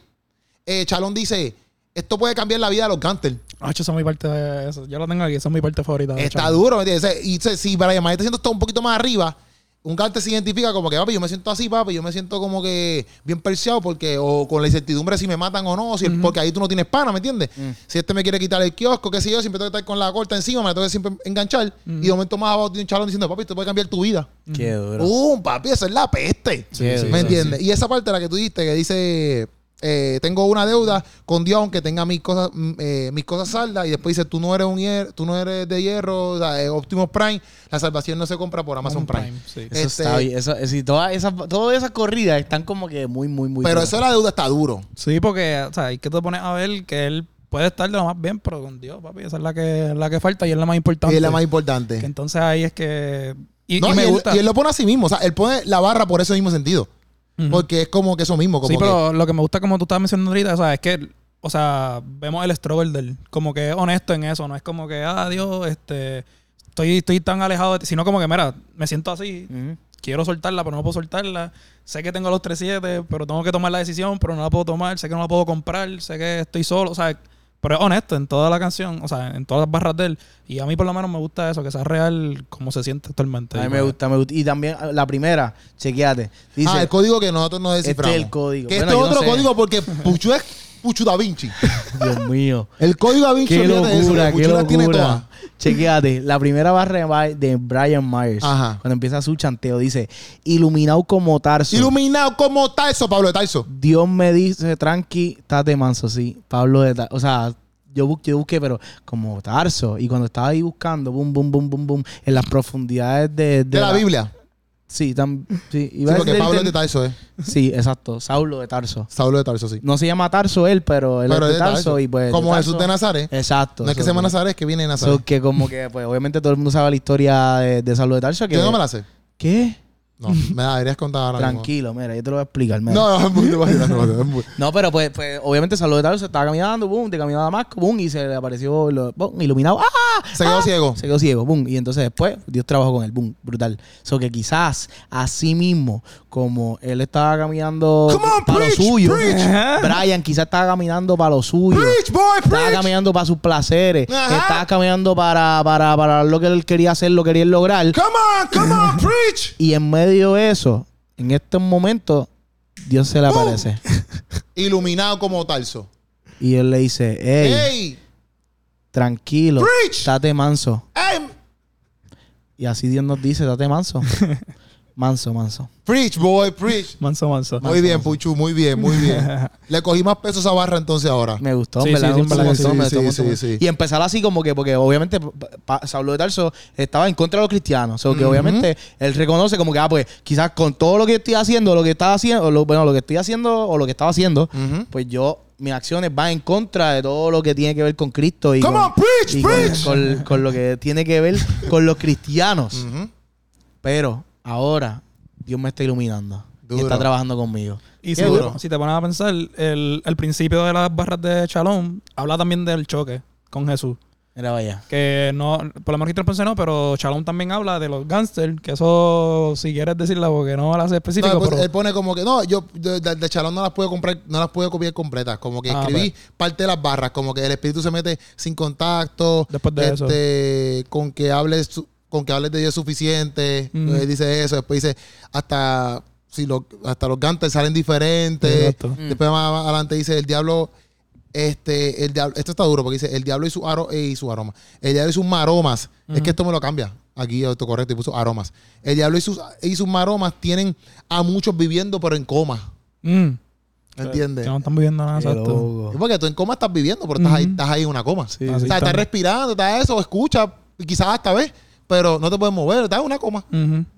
eh, Chalón dice, esto puede cambiar la vida de los Ganters. Ah, esa es mi parte de eso. Yo la tengo aquí, esa es mi parte favorita. Está duro, ¿me entiendes? Y si Brian Mayer está haciendo esto un poquito más arriba, un Gantel se identifica como que, papi, yo me siento así, papi, yo me siento como que bien perseado porque, o con la incertidumbre si me matan o no, si porque ahí tú no tienes pana, ¿me entiendes? Mm. Si este me quiere quitar el kiosco, qué sé yo, siempre tengo que estar con la corta encima, me la tengo que siempre enganchar. Y de momento más abajo tiene un chalón diciendo, papi, esto puede cambiar tu vida. Qué duro. ¡Uh, papi! Esa es la peste. Sí, sí, ¿Me sí, entiendes? Y esa parte la que tú diste que dice, eh, tengo una deuda con Dios aunque tenga mis cosas, mm, eh, mis cosas saldas. Y después dice, tú no eres un hier- tú no eres de hierro, o sea, eh, Optimus Prime. La salvación no se compra por Amazon Prime. sí. Eso Este- está bien. Eso, sí, todas esas, todas esas corridas están como que muy, muy, muy. Pero duras. eso de la deuda está duro. Sí, porque, o sea, hay que te pones a ver que él puede estar de lo más bien, pero con Dios, papi, esa es la que, la que falta y es la más importante. Y es la más Que importante. entonces ahí es que... Y, No, y y me él, gusta. y él lo pone a sí mismo. O sea, él pone la barra por ese mismo sentido. Porque es como que eso mismo. Como sí, que, pero lo que me gusta, como tú estabas mencionando ahorita, o sea, es que, o sea, vemos el él. Como que es honesto en eso. No es como que, ah, Dios, este, estoy, estoy tan alejado de ti. Sino como que, mira, me siento así. Quiero soltarla, pero no puedo soltarla. Sé que tengo los 3-7, pero tengo que tomar la decisión, pero no la puedo tomar. Sé que no la puedo comprar. Sé que estoy solo. O sea, pero es honesto en toda la canción. O sea, en todas las barras de él. Y a mí por lo menos me gusta eso, que sea real como se siente actualmente. A mí me pues, gusta, me gusta. Y también ah, la primera, chequeate. Dice, ah, el código que nosotros no este desciframos. es el código. Que Bueno, este es no otro sé. código porque Puchu es Puchu Da Vinci. [laughs] Dios mío. El código Da Vinci Qué olvídate de eso, locura, qué Puchu las tiene todas. Chequéate, la primera barra de Brian Myers, Ajá. cuando empieza su chanteo, dice, iluminado como Tarso. Iluminado como Tarso, Pablo de Tarso. Dios me dice, tranqui, estate manso, sí. Pablo de Tarso. O sea, yo busqué, yo busqué, pero como Tarso. Y cuando estaba ahí buscando, boom, boom, boom, boom, boom, en las profundidades de... De, la, Biblia. Sí, tam- sí, Sí, iba a porque decir Pablo del- es de Tarso, ¿eh? Sí, exacto. Saulo de Tarso. Saulo de Tarso, sí. No se llama Tarso él, pero él Pero es de Tarso, y pues... Como Jesús de Nazaret. Exacto. No es que se llama Nazaret, es que viene de Nazaret. so que como que, pues, obviamente todo el mundo sabe la historia de, de Saulo de Tarso. Que, Yo no me la sé. ¿Qué? No, me la deberías contar ahora mismo. Tranquilo, mira, yo te lo voy a explicar. mira. No, no, es muy es muy- No, pero pues, pues obviamente Saulo de Tarso estaba caminando, boom, de camino a Damasco, boom, y se le apareció lo- boom, iluminado, ¡ah! Se quedó ciego. Se quedó ciego, boom. Y entonces después Dios trabajó con él, boom, brutal. So que quizás así mismo, como él estaba caminando on, para preach, lo suyo, preach. [laughs] Brian quizás estaba caminando para lo suyo. Preach, boy, Estaba caminando para sus placeres. Ajá. Estaba caminando para, para, para lo que él quería hacer, lo quería lograr. Come on, come on, preach. Y en medio de eso, en estos momentos, Dios se le aparece. [laughs] Iluminado como Tarso. Y él le dice, hey, ¡Ey! tranquilo, Preach. date manso. ¡Ey! Y así Dios nos dice, date manso. [laughs] manso, manso. Preach, boy, preach. [laughs] Manso, manso. Muy bien, Puchu, muy bien, muy bien. [laughs] Le cogí más peso a esa barra entonces ahora. Me gustó, Sí, me la sí. Y empezar así como que, porque obviamente pa- Saulo de Tarso estaba en contra de los cristianos. O sea, que obviamente él reconoce como que, ah, pues quizás con todo lo que estoy haciendo, lo que estaba haciendo, o lo, bueno, lo que estoy haciendo o lo que estaba haciendo, pues yo, mis acciones van en contra de todo lo que tiene que ver con Cristo y, Come con, on, preach, y preach. con- con lo que tiene que ver con los cristianos. Pero ahora Dios me está iluminando y está trabajando conmigo. Y si, duro. si te pones a pensar, el, el principio de las barras de Shalom habla también del choque con Jesús. Mira, vaya. Que no, por lo menos pensé no, pero Shalom también habla de los gangsters, que eso, si quieres decirla, porque no la hace específico, No, pues, pero él pone como que no, yo de, de- de Chalón no las puedo comprar, no las puedo copiar completas. Como que Ah, escribí parte de las barras, como que el espíritu se mete sin contacto. Después de eso. este, con que hables su- con que hables de Dios suficiente. Mm. Eh, dice eso. Después dice hasta si lo, hasta los gantes salen diferentes. Exacto. Después más, más adelante dice el diablo. Este, el diablo, esto está duro porque dice el diablo y su aro, y su aroma. El diablo y sus maromas. Es que esto me lo cambia. Aquí autocorrecto y puso aromas. El diablo y sus, y sus maromas tienen a muchos viviendo, pero en coma. Mm. ¿Entiendes? Que no están viviendo nada, exacto. loco. Porque tú en coma estás viviendo, pero estás, ahí, estás ahí en una coma. Sí, o sí. sea, estás respirando, estás eso, escucha, y quizás hasta ves, pero no te puedes mover, estás en una coma.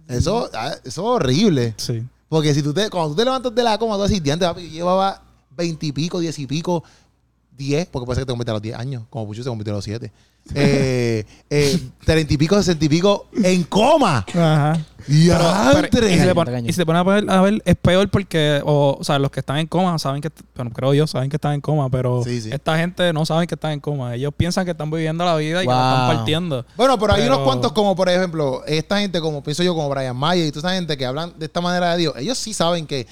Eso, ah, eso es horrible. Sí. Porque si tú te, cuando tú te levantas de la coma, tú decís, diante, papi, yo llevaba veintipico, diez y pico, diez, porque puede ser que te convierta a los diez años, como Puchu se convirtió a los siete. Eh, eh, treinta y pico, sesenta y pico en coma. Ajá. Y Pero- pero- y, si Caño, te pon- caño. y si te pones a ver, a ver, es peor porque, o, o sea, los que están en coma saben que, bueno, creo yo, saben que están en coma, pero Sí, sí. esta gente no saben que están en coma. Ellos piensan que están viviendo la vida y que la Wow. están partiendo. Bueno, pero hay Pero- unos cuantos como, por ejemplo, esta gente, como pienso yo, como Brian Mayer y toda esa gente que hablan de esta manera de Dios, ellos sí saben que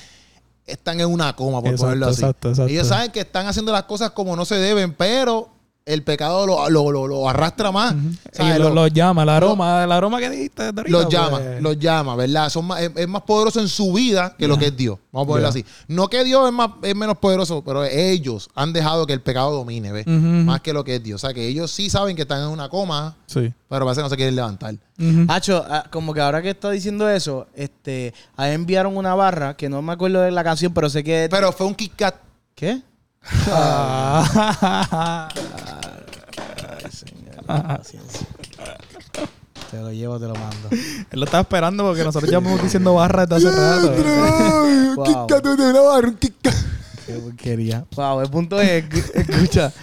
están en una coma, por Exacto, ponerlo así. exacto, exacto. Ellos saben que están haciendo las cosas como no se deben, pero el pecado lo, lo, lo- lo arrastra más. ¿Sabes? Y lo- llama, el aroma, el aroma que dijiste. ahorita, los pues, llama, los llama, ¿verdad? Son más, es, es más poderoso en su vida que lo que es Dios. Vamos a ponerlo así. No que Dios es, más, es menos poderoso, pero ellos han dejado que el pecado domine, ¿ves? Más que lo que es Dios. O sea, que ellos sí saben que están en una coma, Sí. pero parece que no se quieren levantar. Ujú. Hacho, ah, como que ahora que está diciendo eso, este, ahí enviaron una barra que no me acuerdo de la canción, pero sé que. Pero fue un Kit Kat. ¿Qué? Ay, señor, paciencia. Te lo llevo, te lo mando. [laughs] Él lo estaba esperando porque nosotros llevamos diciendo barra desde hace rato. Kat, [laughs] de una barra, un Kit Kat. Qué porquería. Wow, el punto es, escu- escucha,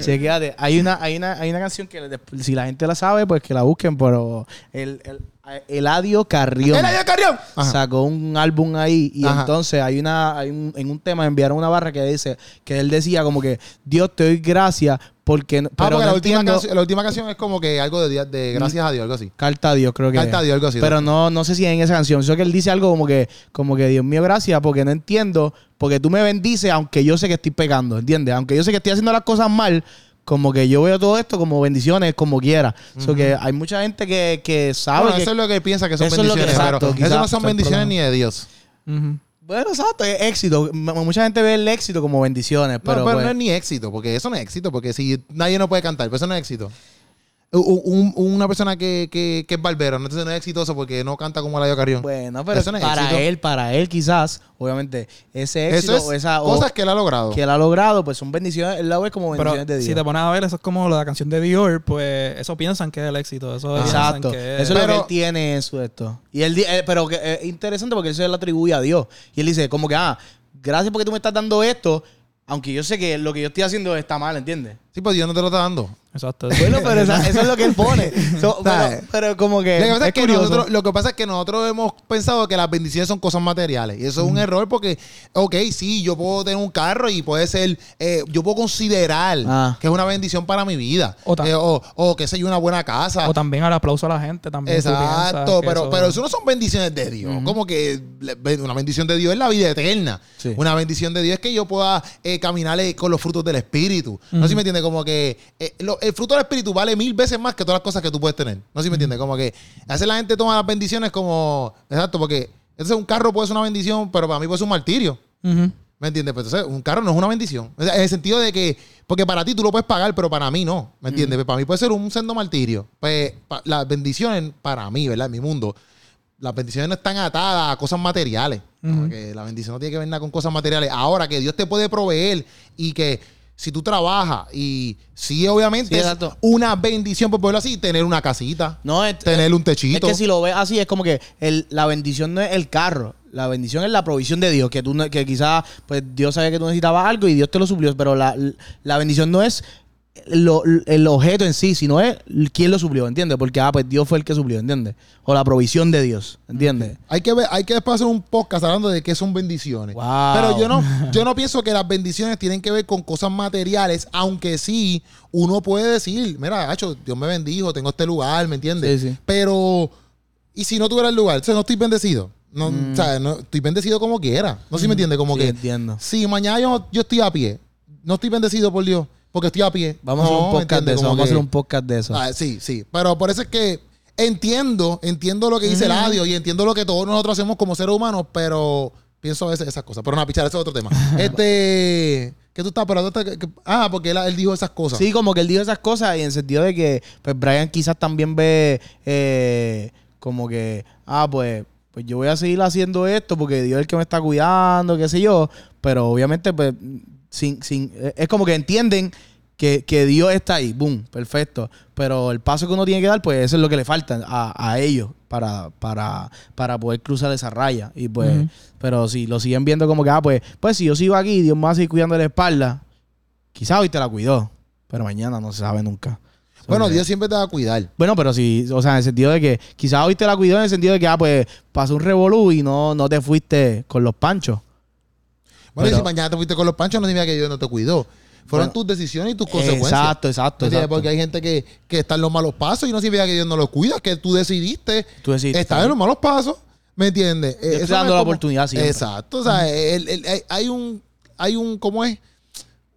chequéate, hay una, hay una, hay una canción que si la gente la sabe, pues que la busquen, pero el, el, Eladio Carrión ¡Eladio Carrión! Ajá. sacó un álbum ahí y Ajá. entonces hay una, hay un, en un tema enviaron una barra que dice, que él decía como que Dios te doy gracias porque, no- Ah, pero porque no la, última entiendo- canción, la última canción es como que algo de, de gracias a Dios, algo así. Carta a Dios, creo que. Carta a es. Dios, algo así. Pero no, no sé si en esa canción. Yo sé que él dice algo como que, como que Dios mío, gracias, porque no entiendo, porque tú me bendices, aunque yo sé que estoy pecando, ¿entiendes? Aunque yo sé que estoy haciendo las cosas mal, como que yo veo todo esto como bendiciones, como quiera. O sea, que hay mucha gente que, que sabe Bueno, que. eso es lo que piensa que son eso es lo que- bendiciones, exacto, pero quizás eso no son bendiciones ni de Dios. Bueno, exacto, es éxito. Mucha gente ve el éxito como bendiciones, No, pero. pero pues, no es ni éxito, porque eso no es éxito, porque si nadie no puede cantar, pues eso no es éxito. Un- un- una persona que, que, que es barbero, no, entonces no es exitoso porque no canta como Eladio Carrión. bueno, pero Eso no es para éxito. él, para él quizás, obviamente, ese eso éxito es o esa. o cosas que él ha logrado. que él ha logrado, pues son bendiciones, él la ve como Pero bendiciones de Dios. si te pones a ver, eso es como la canción de Dior, pues eso piensan que es el éxito. Eso piensan Exacto. que Eso es lo que él tiene en su esto. Y él, di- eh, pero que es interesante porque él se lo atribuye a Dios. Y él dice, como que, ah, gracias porque tú me estás dando esto, aunque yo sé que lo que yo estoy haciendo está mal, ¿entiendes? Sí, pues Dios no te lo está dando. Exacto. Bueno, pero esa- eso es lo que él pone. [laughs] So, pero, como que. Lo que, pasa es es que nosotros, lo que pasa es que nosotros hemos pensado que las bendiciones son cosas materiales. Y eso es un error porque, ok, sí, yo puedo tener un carro y puede ser, eh, yo puedo considerar Ah. que es una bendición para mi vida. O Eh, o, o que sé yo, una buena casa. O también al aplauso a la gente también. Exacto, pero eso- pero eso no son bendiciones de Dios. Como que una bendición de Dios es la vida eterna. Sí. Una bendición de Dios es que yo pueda eh, caminar eh, con los frutos del Espíritu. No sé si me entiende, como que eh, lo- el fruto del Espíritu vale mil veces más que todas las cosas que tú puedes tener. No sé si me entiende, como que veces la gente toma las bendiciones como, exacto, porque entonces un carro puede ser una bendición, pero para mí puede ser un martirio. ¿Me ¿Me entiendes? Pues entonces, un carro no es una bendición. O sea, en el sentido de que, porque para ti tú lo puedes pagar, pero para mí no. ¿Me entiendes? Pues para mí puede ser un sendo martirio. Pues pa- las bendiciones, para mí, ¿verdad? En mi mundo, las bendiciones no están atadas a cosas materiales. Que la bendición no tiene que ver nada con cosas materiales. Ahora que Dios te puede proveer y que si tú trabajas y sí, obviamente Sí, es una bendición, por ponerlo así, tener una casita, No, es, tener un techito. Es que si lo ves así, es como que el- la bendición no es el carro. La bendición es la provisión de Dios. Que tú no- que quizás pues, Dios sabía que tú necesitabas algo y Dios te lo suplió. Pero la, la bendición no es lo- el objeto en sí, sino es quién lo suplió, ¿entiendes? Porque ah, pues Dios fue el que suplió, ¿entiendes? O la provisión de Dios, ¿entiendes? Hay que ver, hay que después hacer un podcast hablando de qué son bendiciones. Wow. Pero yo no, [laughs] yo no pienso que las bendiciones tienen que ver con cosas materiales, aunque sí uno puede decir, mira, Hacho, Dios me bendijo, tengo este lugar, ¿me entiendes? Sí, sí. Pero, ¿y si no tuviera el lugar? O sea, no estoy bendecido. No, o sea, no, estoy bendecido como quiera. No sé si me entiende, como Mm. Sí, que entiendo. si mañana yo, yo estoy a pie, no estoy bendecido por Dios, porque estoy a pie. Vamos a hacer un ¿me podcast de eso. Como Vamos a hacer un podcast de eso. Ah, sí, sí. Pero por eso es que entiendo, entiendo lo que dice el audio y entiendo lo que todos nosotros hacemos como seres humanos, pero pienso a veces esas cosas. Pero no, pichar, ese es otro tema. [laughs] este. ¿Qué tú estás pero Ah, porque él, él dijo esas cosas. Sí, como que él dijo esas cosas y en el sentido de que pues Brian quizás también ve eh, como que, ah, pues, pues yo voy a seguir haciendo esto porque Dios es el que me está cuidando, qué sé yo, pero obviamente pues sin, sin, eh, es como que entienden que, que Dios está ahí, boom, perfecto, pero el paso que uno tiene que dar, pues eso es lo que le falta a, a ellos para, para, para poder cruzar esa raya y pues, pero si lo siguen viendo como que, ah, pues, pues si yo sigo aquí, Dios me va a seguir cuidando la espalda, Quizás hoy te la cuidó, pero mañana no se sabe nunca. Bueno, Dios siempre te va a cuidar. Bueno, pero sí, o sea, en el sentido de que quizás hoy te la cuidó en el sentido de que, ah, pues pasó un revolú y no, no te fuiste con los panchos. Bueno, y si mañana te fuiste con los panchos, no significa que Dios no te cuidó. Fueron Bueno, tus decisiones y tus consecuencias. Exacto, exacto. Porque hay gente que, que está en los malos pasos y no significa que Dios no los cuida, que tú decidiste Tú decidiste. estar en los malos pasos. ¿Me entiendes? Eh, estoy dando la como- oportunidad siempre. Exacto. O sea, el- el- el- hay un, hay un, ¿cómo es?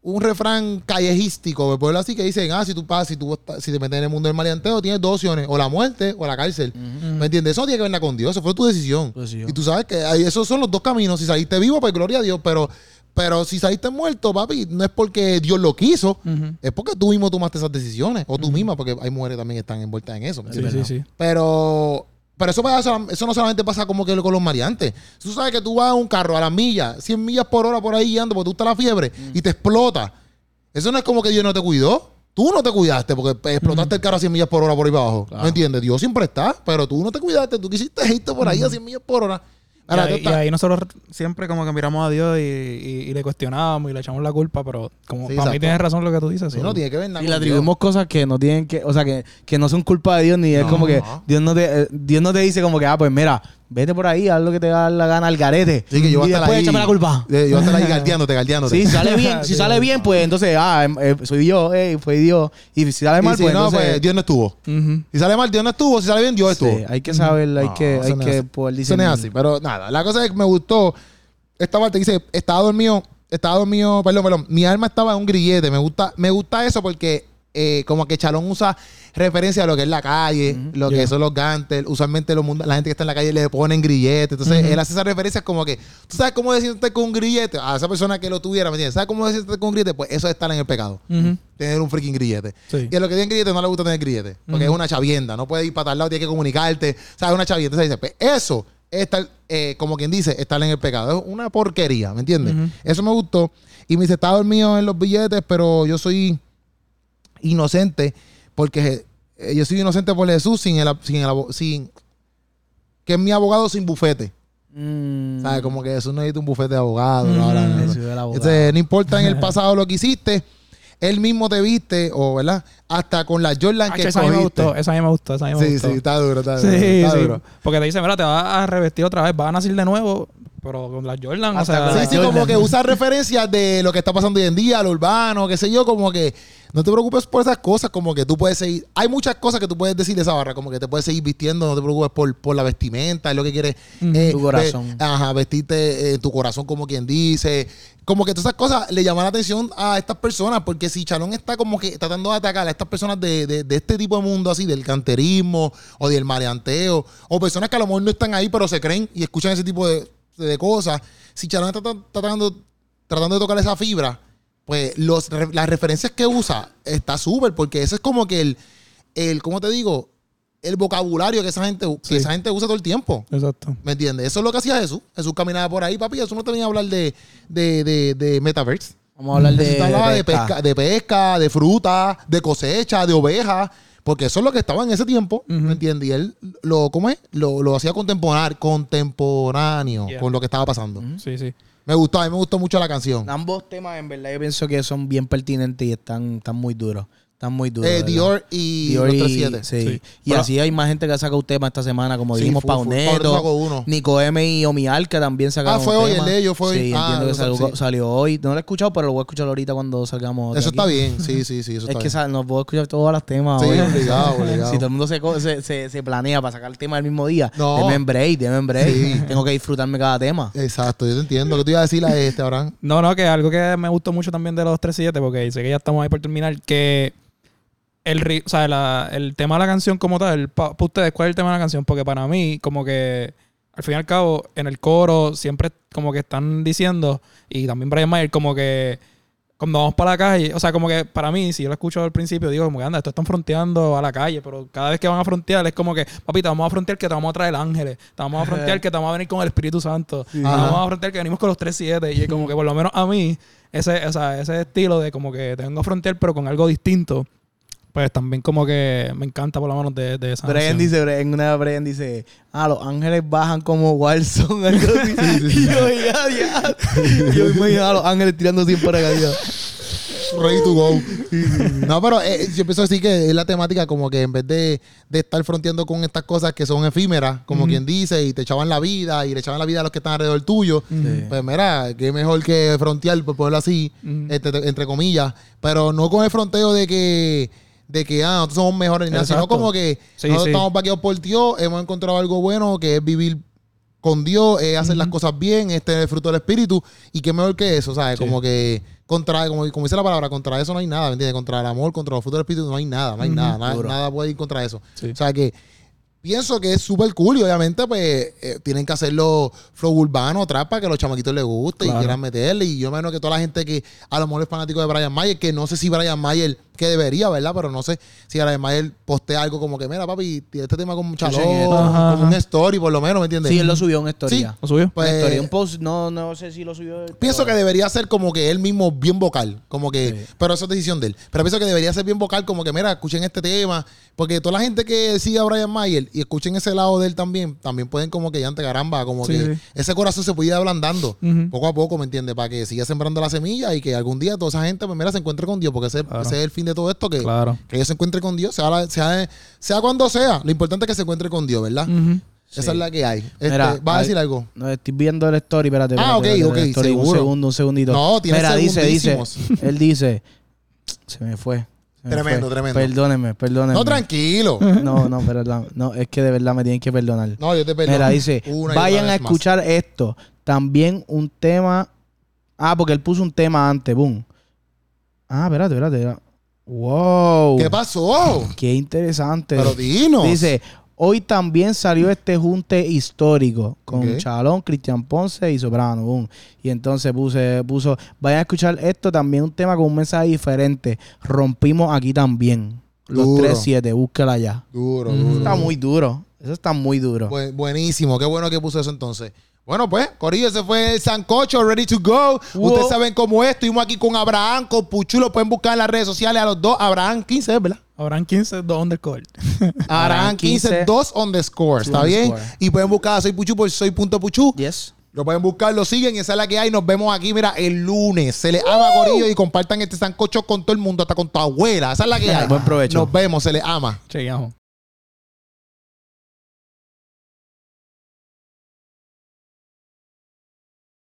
Un refrán callejístico, por ponerlo así, que dicen, ah, si tú pasas, si tú si te metes en el mundo del maleanteo, tienes dos opciones, o la muerte o la cárcel. ¿Me entiendes? Eso no tiene que ver con Dios, eso fue tu decisión. Y tú sabes que esos son los dos caminos. Si saliste vivo, pues gloria a Dios, pero, pero si saliste muerto, papi, no es porque Dios lo quiso, es porque tú mismo tomaste esas decisiones, o tú misma, porque hay mujeres también que están envueltas en eso. ¿me Sí, sí, sí. Pero, pero eso, pasa eso no solamente pasa como que con los mariantes. Tú sabes que tú vas a un carro a las millas, 100 millas por hora por ahí guiando, porque tú estás la fiebre y te explota. Eso no es como que Dios no te cuidó. Tú no te cuidaste porque explotaste el carro a 100 millas por hora por ahí para abajo. Claro. ¿Me entiendes? Dios siempre está, pero tú no te cuidaste. Tú quisiste irte por ahí a 100 millas por hora. Ahora, ahí, y ahí nosotros siempre como que miramos a Dios y, y- y le cuestionábamos y le echamos la culpa, pero como Sí, para mí exacto. tienes razón lo que tú dices. Sí, no tiene que ver nada Y le Dios. atribuimos cosas que no tienen que, o sea, que, que no son culpa de Dios, ni es No. como que Dios no te, eh, Dios no te dice como que, ah, pues mira, vete por ahí, haz lo que te da la gana al garete. Sí, que yo voy y a estar después ahí. échame la culpa. Eh, Yo voy a estar ahí [laughs] galdeándote, galdeándote. Sí, si sale bien, si [laughs] sale bien, pues entonces, ah, em, eh, soy yo, eh, fue Dios. Y si sale Y mal, si pues no, entonces, pues Dios no estuvo. Ujú. Si sale mal, Dios no estuvo. Si sale bien, Dios estuvo. sí, hay que saber, hay No, que, eso hay no es que así. poder Eso no discernir. es así, pero nada. La cosa es que me gustó esta parte. Dice, estaba dormido, estaba dormido, perdón, perdón. Mi alma estaba en un grillete. Me gusta, me gusta eso porque eh, como que Chalón usa referencia a lo que es la calle, lo que son los gantes. Usualmente los la gente que está en la calle le ponen grillete. Entonces, él hace esas referencias como que, ¿tú sabes cómo decirte con un grillete? A esa persona que lo tuviera, ¿me entiendes? ¿Sabes cómo decirte con un grillete? Pues eso es estar en el pecado. Tener un freaking grillete. Sí. Y a lo que tienen grillete no le gusta tener grillete. Porque es una chavienda. No puede ir para tal lado, tiene que comunicarte. ¿Sabes? Una chavienda. Entonces dice, pues eso es estar, eh, como quien dice, estar en el pecado. Es una porquería, ¿me entiendes? Eso me gustó. Y me dice, estaba dormido en los billetes, pero yo soy inocente porque eh, yo soy inocente por Jesús sin el, sin el sin que es mi abogado sin bufete. Mm. ¿Sabes? Como que Jesús no necesita un bufete de abogado. Mm. abogado. Entonces, no importa en el [laughs] pasado lo que hiciste, él mismo te viste, o verdad, hasta con la Jordan Ah, que esa a mí me gustó, esa a mí me gustó, esa a mí me Sí, gustó. sí, está duro, está duro. Sí, está sí. duro. Porque te dice, mira, te vas a revestir otra vez, vas a nacer de nuevo, pero con las Jordan, o sea... Sí, sí, Jordan. como que usa referencias de lo que está pasando hoy en día, lo urbano, qué sé yo, como que no te preocupes por esas cosas, como que tú puedes seguir. Hay muchas cosas que tú puedes decir de esa barra, como que te puedes seguir vistiendo, no te preocupes por, por la vestimenta, es lo que quieres. Ujú. eh, Tu corazón. ve- ajá, vestirte eh, tu corazón, como quien dice. Como que todas esas cosas le llaman la atención a estas personas, porque si Chalón está como que tratando de atacar a estas personas de, de- de este tipo de mundo así, del canterismo o del mareanteo, o personas que a lo mejor no están ahí, pero se creen y escuchan ese tipo de, de cosas. Si Chalón está tra- tratando tratando de tocar esa fibra, pues los, re- las referencias que usa está súper, porque ese es como que el, el, ¿cómo te digo? El vocabulario que esa gente, que esa gente usa todo el tiempo. Exacto. ¿Me entiendes? Eso es lo que hacía Jesús. Jesús caminaba por ahí, papi. Jesús no te venía a hablar de, de, de, de metaverse. Vamos a hablar de, hablaba de pesca. de pesca, de fruta, de cosecha, de ovejas. Porque eso es lo que estaba en ese tiempo, ¿me entiendes? Y él lo, ¿cómo es? Lo, lo hacía contemporáneo, contemporáneo Yeah. con lo que estaba pasando. Sí, sí. Me gustó, a mí me gustó mucho la canción. Ambos temas, en verdad, yo pienso que son bien pertinentes y están, están muy duros. Están muy duros. Eh. Dior y Dior los y- 37. sí. Sí. Y Pero- así hay más gente que ha sacado temas esta semana, como Sí, dijimos. Pauneto. Nico M y Omial, que también sacaron Ah, fue un hoy, tema. el de ellos fue hoy. Sí, Ah, entiendo que salió, sí. salió hoy. No lo he escuchado, pero lo voy a escuchar ahorita cuando salgamos. Eso aquí. está bien, sí, sí, sí. Eso Es está que bien. sa- no puedo escuchar todos los temas. Sí, hoy. obligado, [laughs] obligado. Si todo el mundo se, co- se, se, se planea para sacar el tema el mismo día, No. deme en break, deme en break. Sí. [laughs] Tengo que disfrutarme cada tema. Exacto, yo te entiendo. ¿Qué te iba a decir a este, Abraham? No, no, que algo que me gustó mucho también de los 37, porque sé que ya estamos ahí por terminar, que el, o sea, la- el tema de la canción como tal, para ustedes, ¿cuál es el tema de la canción? Porque para mí, como que, al fin y al cabo, en el coro siempre como que están diciendo, y también Brian Mayer, como que cuando vamos para la calle, o sea, como que para mí, si yo lo escucho al principio, digo, como que anda, esto están fronteando a la calle, pero cada vez que van a frontear es como que, papi, te vamos a frontear que te vamos a traer ángeles, te vamos a frontear que te vamos a venir con el Espíritu Santo, te Ajá. vamos a frontear que venimos con los 3-7, y como que por lo menos a mí, ese, o sea, ese estilo de como que te vengo a frontear, pero con algo distinto, pues también como que me encanta por lo menos de, de esa Brian canción. dice, en una Brian dice, ah, los ángeles bajan como [laughs] algo así. y yo, ya, ya. yo me imagino a los ángeles tirando siempre paracaídas. Ready to go. No, pero eh, yo pienso así que es la temática como que en vez de, de estar fronteando con estas cosas que son efímeras, como quien dice, y te echaban la vida y le echaban la vida a los que están alrededor tuyo, Sí. pues mira, qué mejor que frontear, por ponerlo así, este, entre comillas, pero no con el fronteo de que de que ah, nosotros somos mejores ni nada, sino como que Sí, nosotros sí. estamos vaqueados por Dios, hemos encontrado algo bueno que es vivir con Dios, es hacer las cosas bien, es tener el fruto del Espíritu, y qué mejor que eso, ¿sabes? Sí. Como que contra, como, como dice la palabra, contra eso no hay nada, ¿me entiendes? Contra el amor, contra los frutos del Espíritu no hay nada, no hay nada, nada, nada puede ir contra eso. O sea que pienso que es súper cool y obviamente pues eh, tienen que hacerlo flow urbano atrás para que a los chamaquitos les guste y quieran meterle. Y yo menos que toda la gente que a lo mejor es fanático de Brian Mayer, que no sé si Brian Mayer, que debería, ¿verdad? Pero no sé si Brian Mayer postea algo como que, mira papi, tiene este tema con esto. Ajá, como un story por lo menos, ¿me entiendes? Sí, él lo subió en una historia. ¿Lo subió? Pues, historia, un post, no, no sé si lo subió. Pienso que debería ser como que él mismo bien vocal, como que, Sí. pero eso es decisión de él. Pero pienso que debería ser bien vocal, como que, mira, escuchen este tema, porque toda la gente que sigue a Brian Mayer y escuchen ese lado de él también, también pueden como que ya ante caramba, como Sí, que sí. ese corazón se puede ir ablandando poco a poco, ¿me entiendes? Para que siga sembrando la semilla y que algún día toda esa gente, pues mira, se encuentre con Dios, porque ese, Claro. ese es el fin de todo esto, que, Claro. que ellos se encuentren con Dios, sea, la- sea, sea cuando sea, lo importante es que se encuentre con Dios, ¿verdad? Esa Sí. es la que hay. Este, Mira, ¿Vas a decir algo? No, estoy viendo el story, espérate. Ah, ok, espérate, ok, story, Un seguro. segundo, un segundito. No, tiene Mira, dice, dice. Él dice. Se me fue. se me Tremendo, fue. tremendo. Perdónenme, perdónenme. No, tranquilo. No, no, perdón. No, es que de verdad me tienen que perdonar. No, yo te perdono. Mira, dice, [laughs] vayan a más. escuchar esto. También un tema. Ah, porque él puso un tema antes, boom. Ah, espérate, espérate. Wow. ¿Qué pasó? Qué interesante. Pero dinos. Dice, hoy también salió este junte histórico con. Chalón, Cristian Ponce y Soprano. boom. Y entonces puse, puso, vayan a escuchar esto también, un tema con un mensaje diferente. Rompimos aquí también. Los Duro. 3-7, búsquela ya. Duro, Mm. duro. Está muy duro. Eso está muy duro. Bu- buenísimo. Qué bueno que puso eso entonces. Bueno, pues, Corillo, ese fue el Sancocho, ready to go. Wow. Ustedes saben cómo es. Estuvimos aquí con Abraham, con Puchu. Lo pueden buscar en las redes sociales a los dos. Abraham 15, ¿verdad? Habrán 15, 2 underscore. [laughs] Abraham 15, 2 on the score. ¿Está bien? score. Y pueden buscar a Soy Puchu por Soy.puchu. Yes. Lo pueden buscar, lo siguen y esa es la que hay. Nos vemos aquí, mira, el lunes. Se les ama, Corillo, y compartan este sancocho con todo el mundo, hasta con tu abuela. Esa es la que [laughs] hay. Buen provecho. Nos vemos, se les ama. Chequeamos.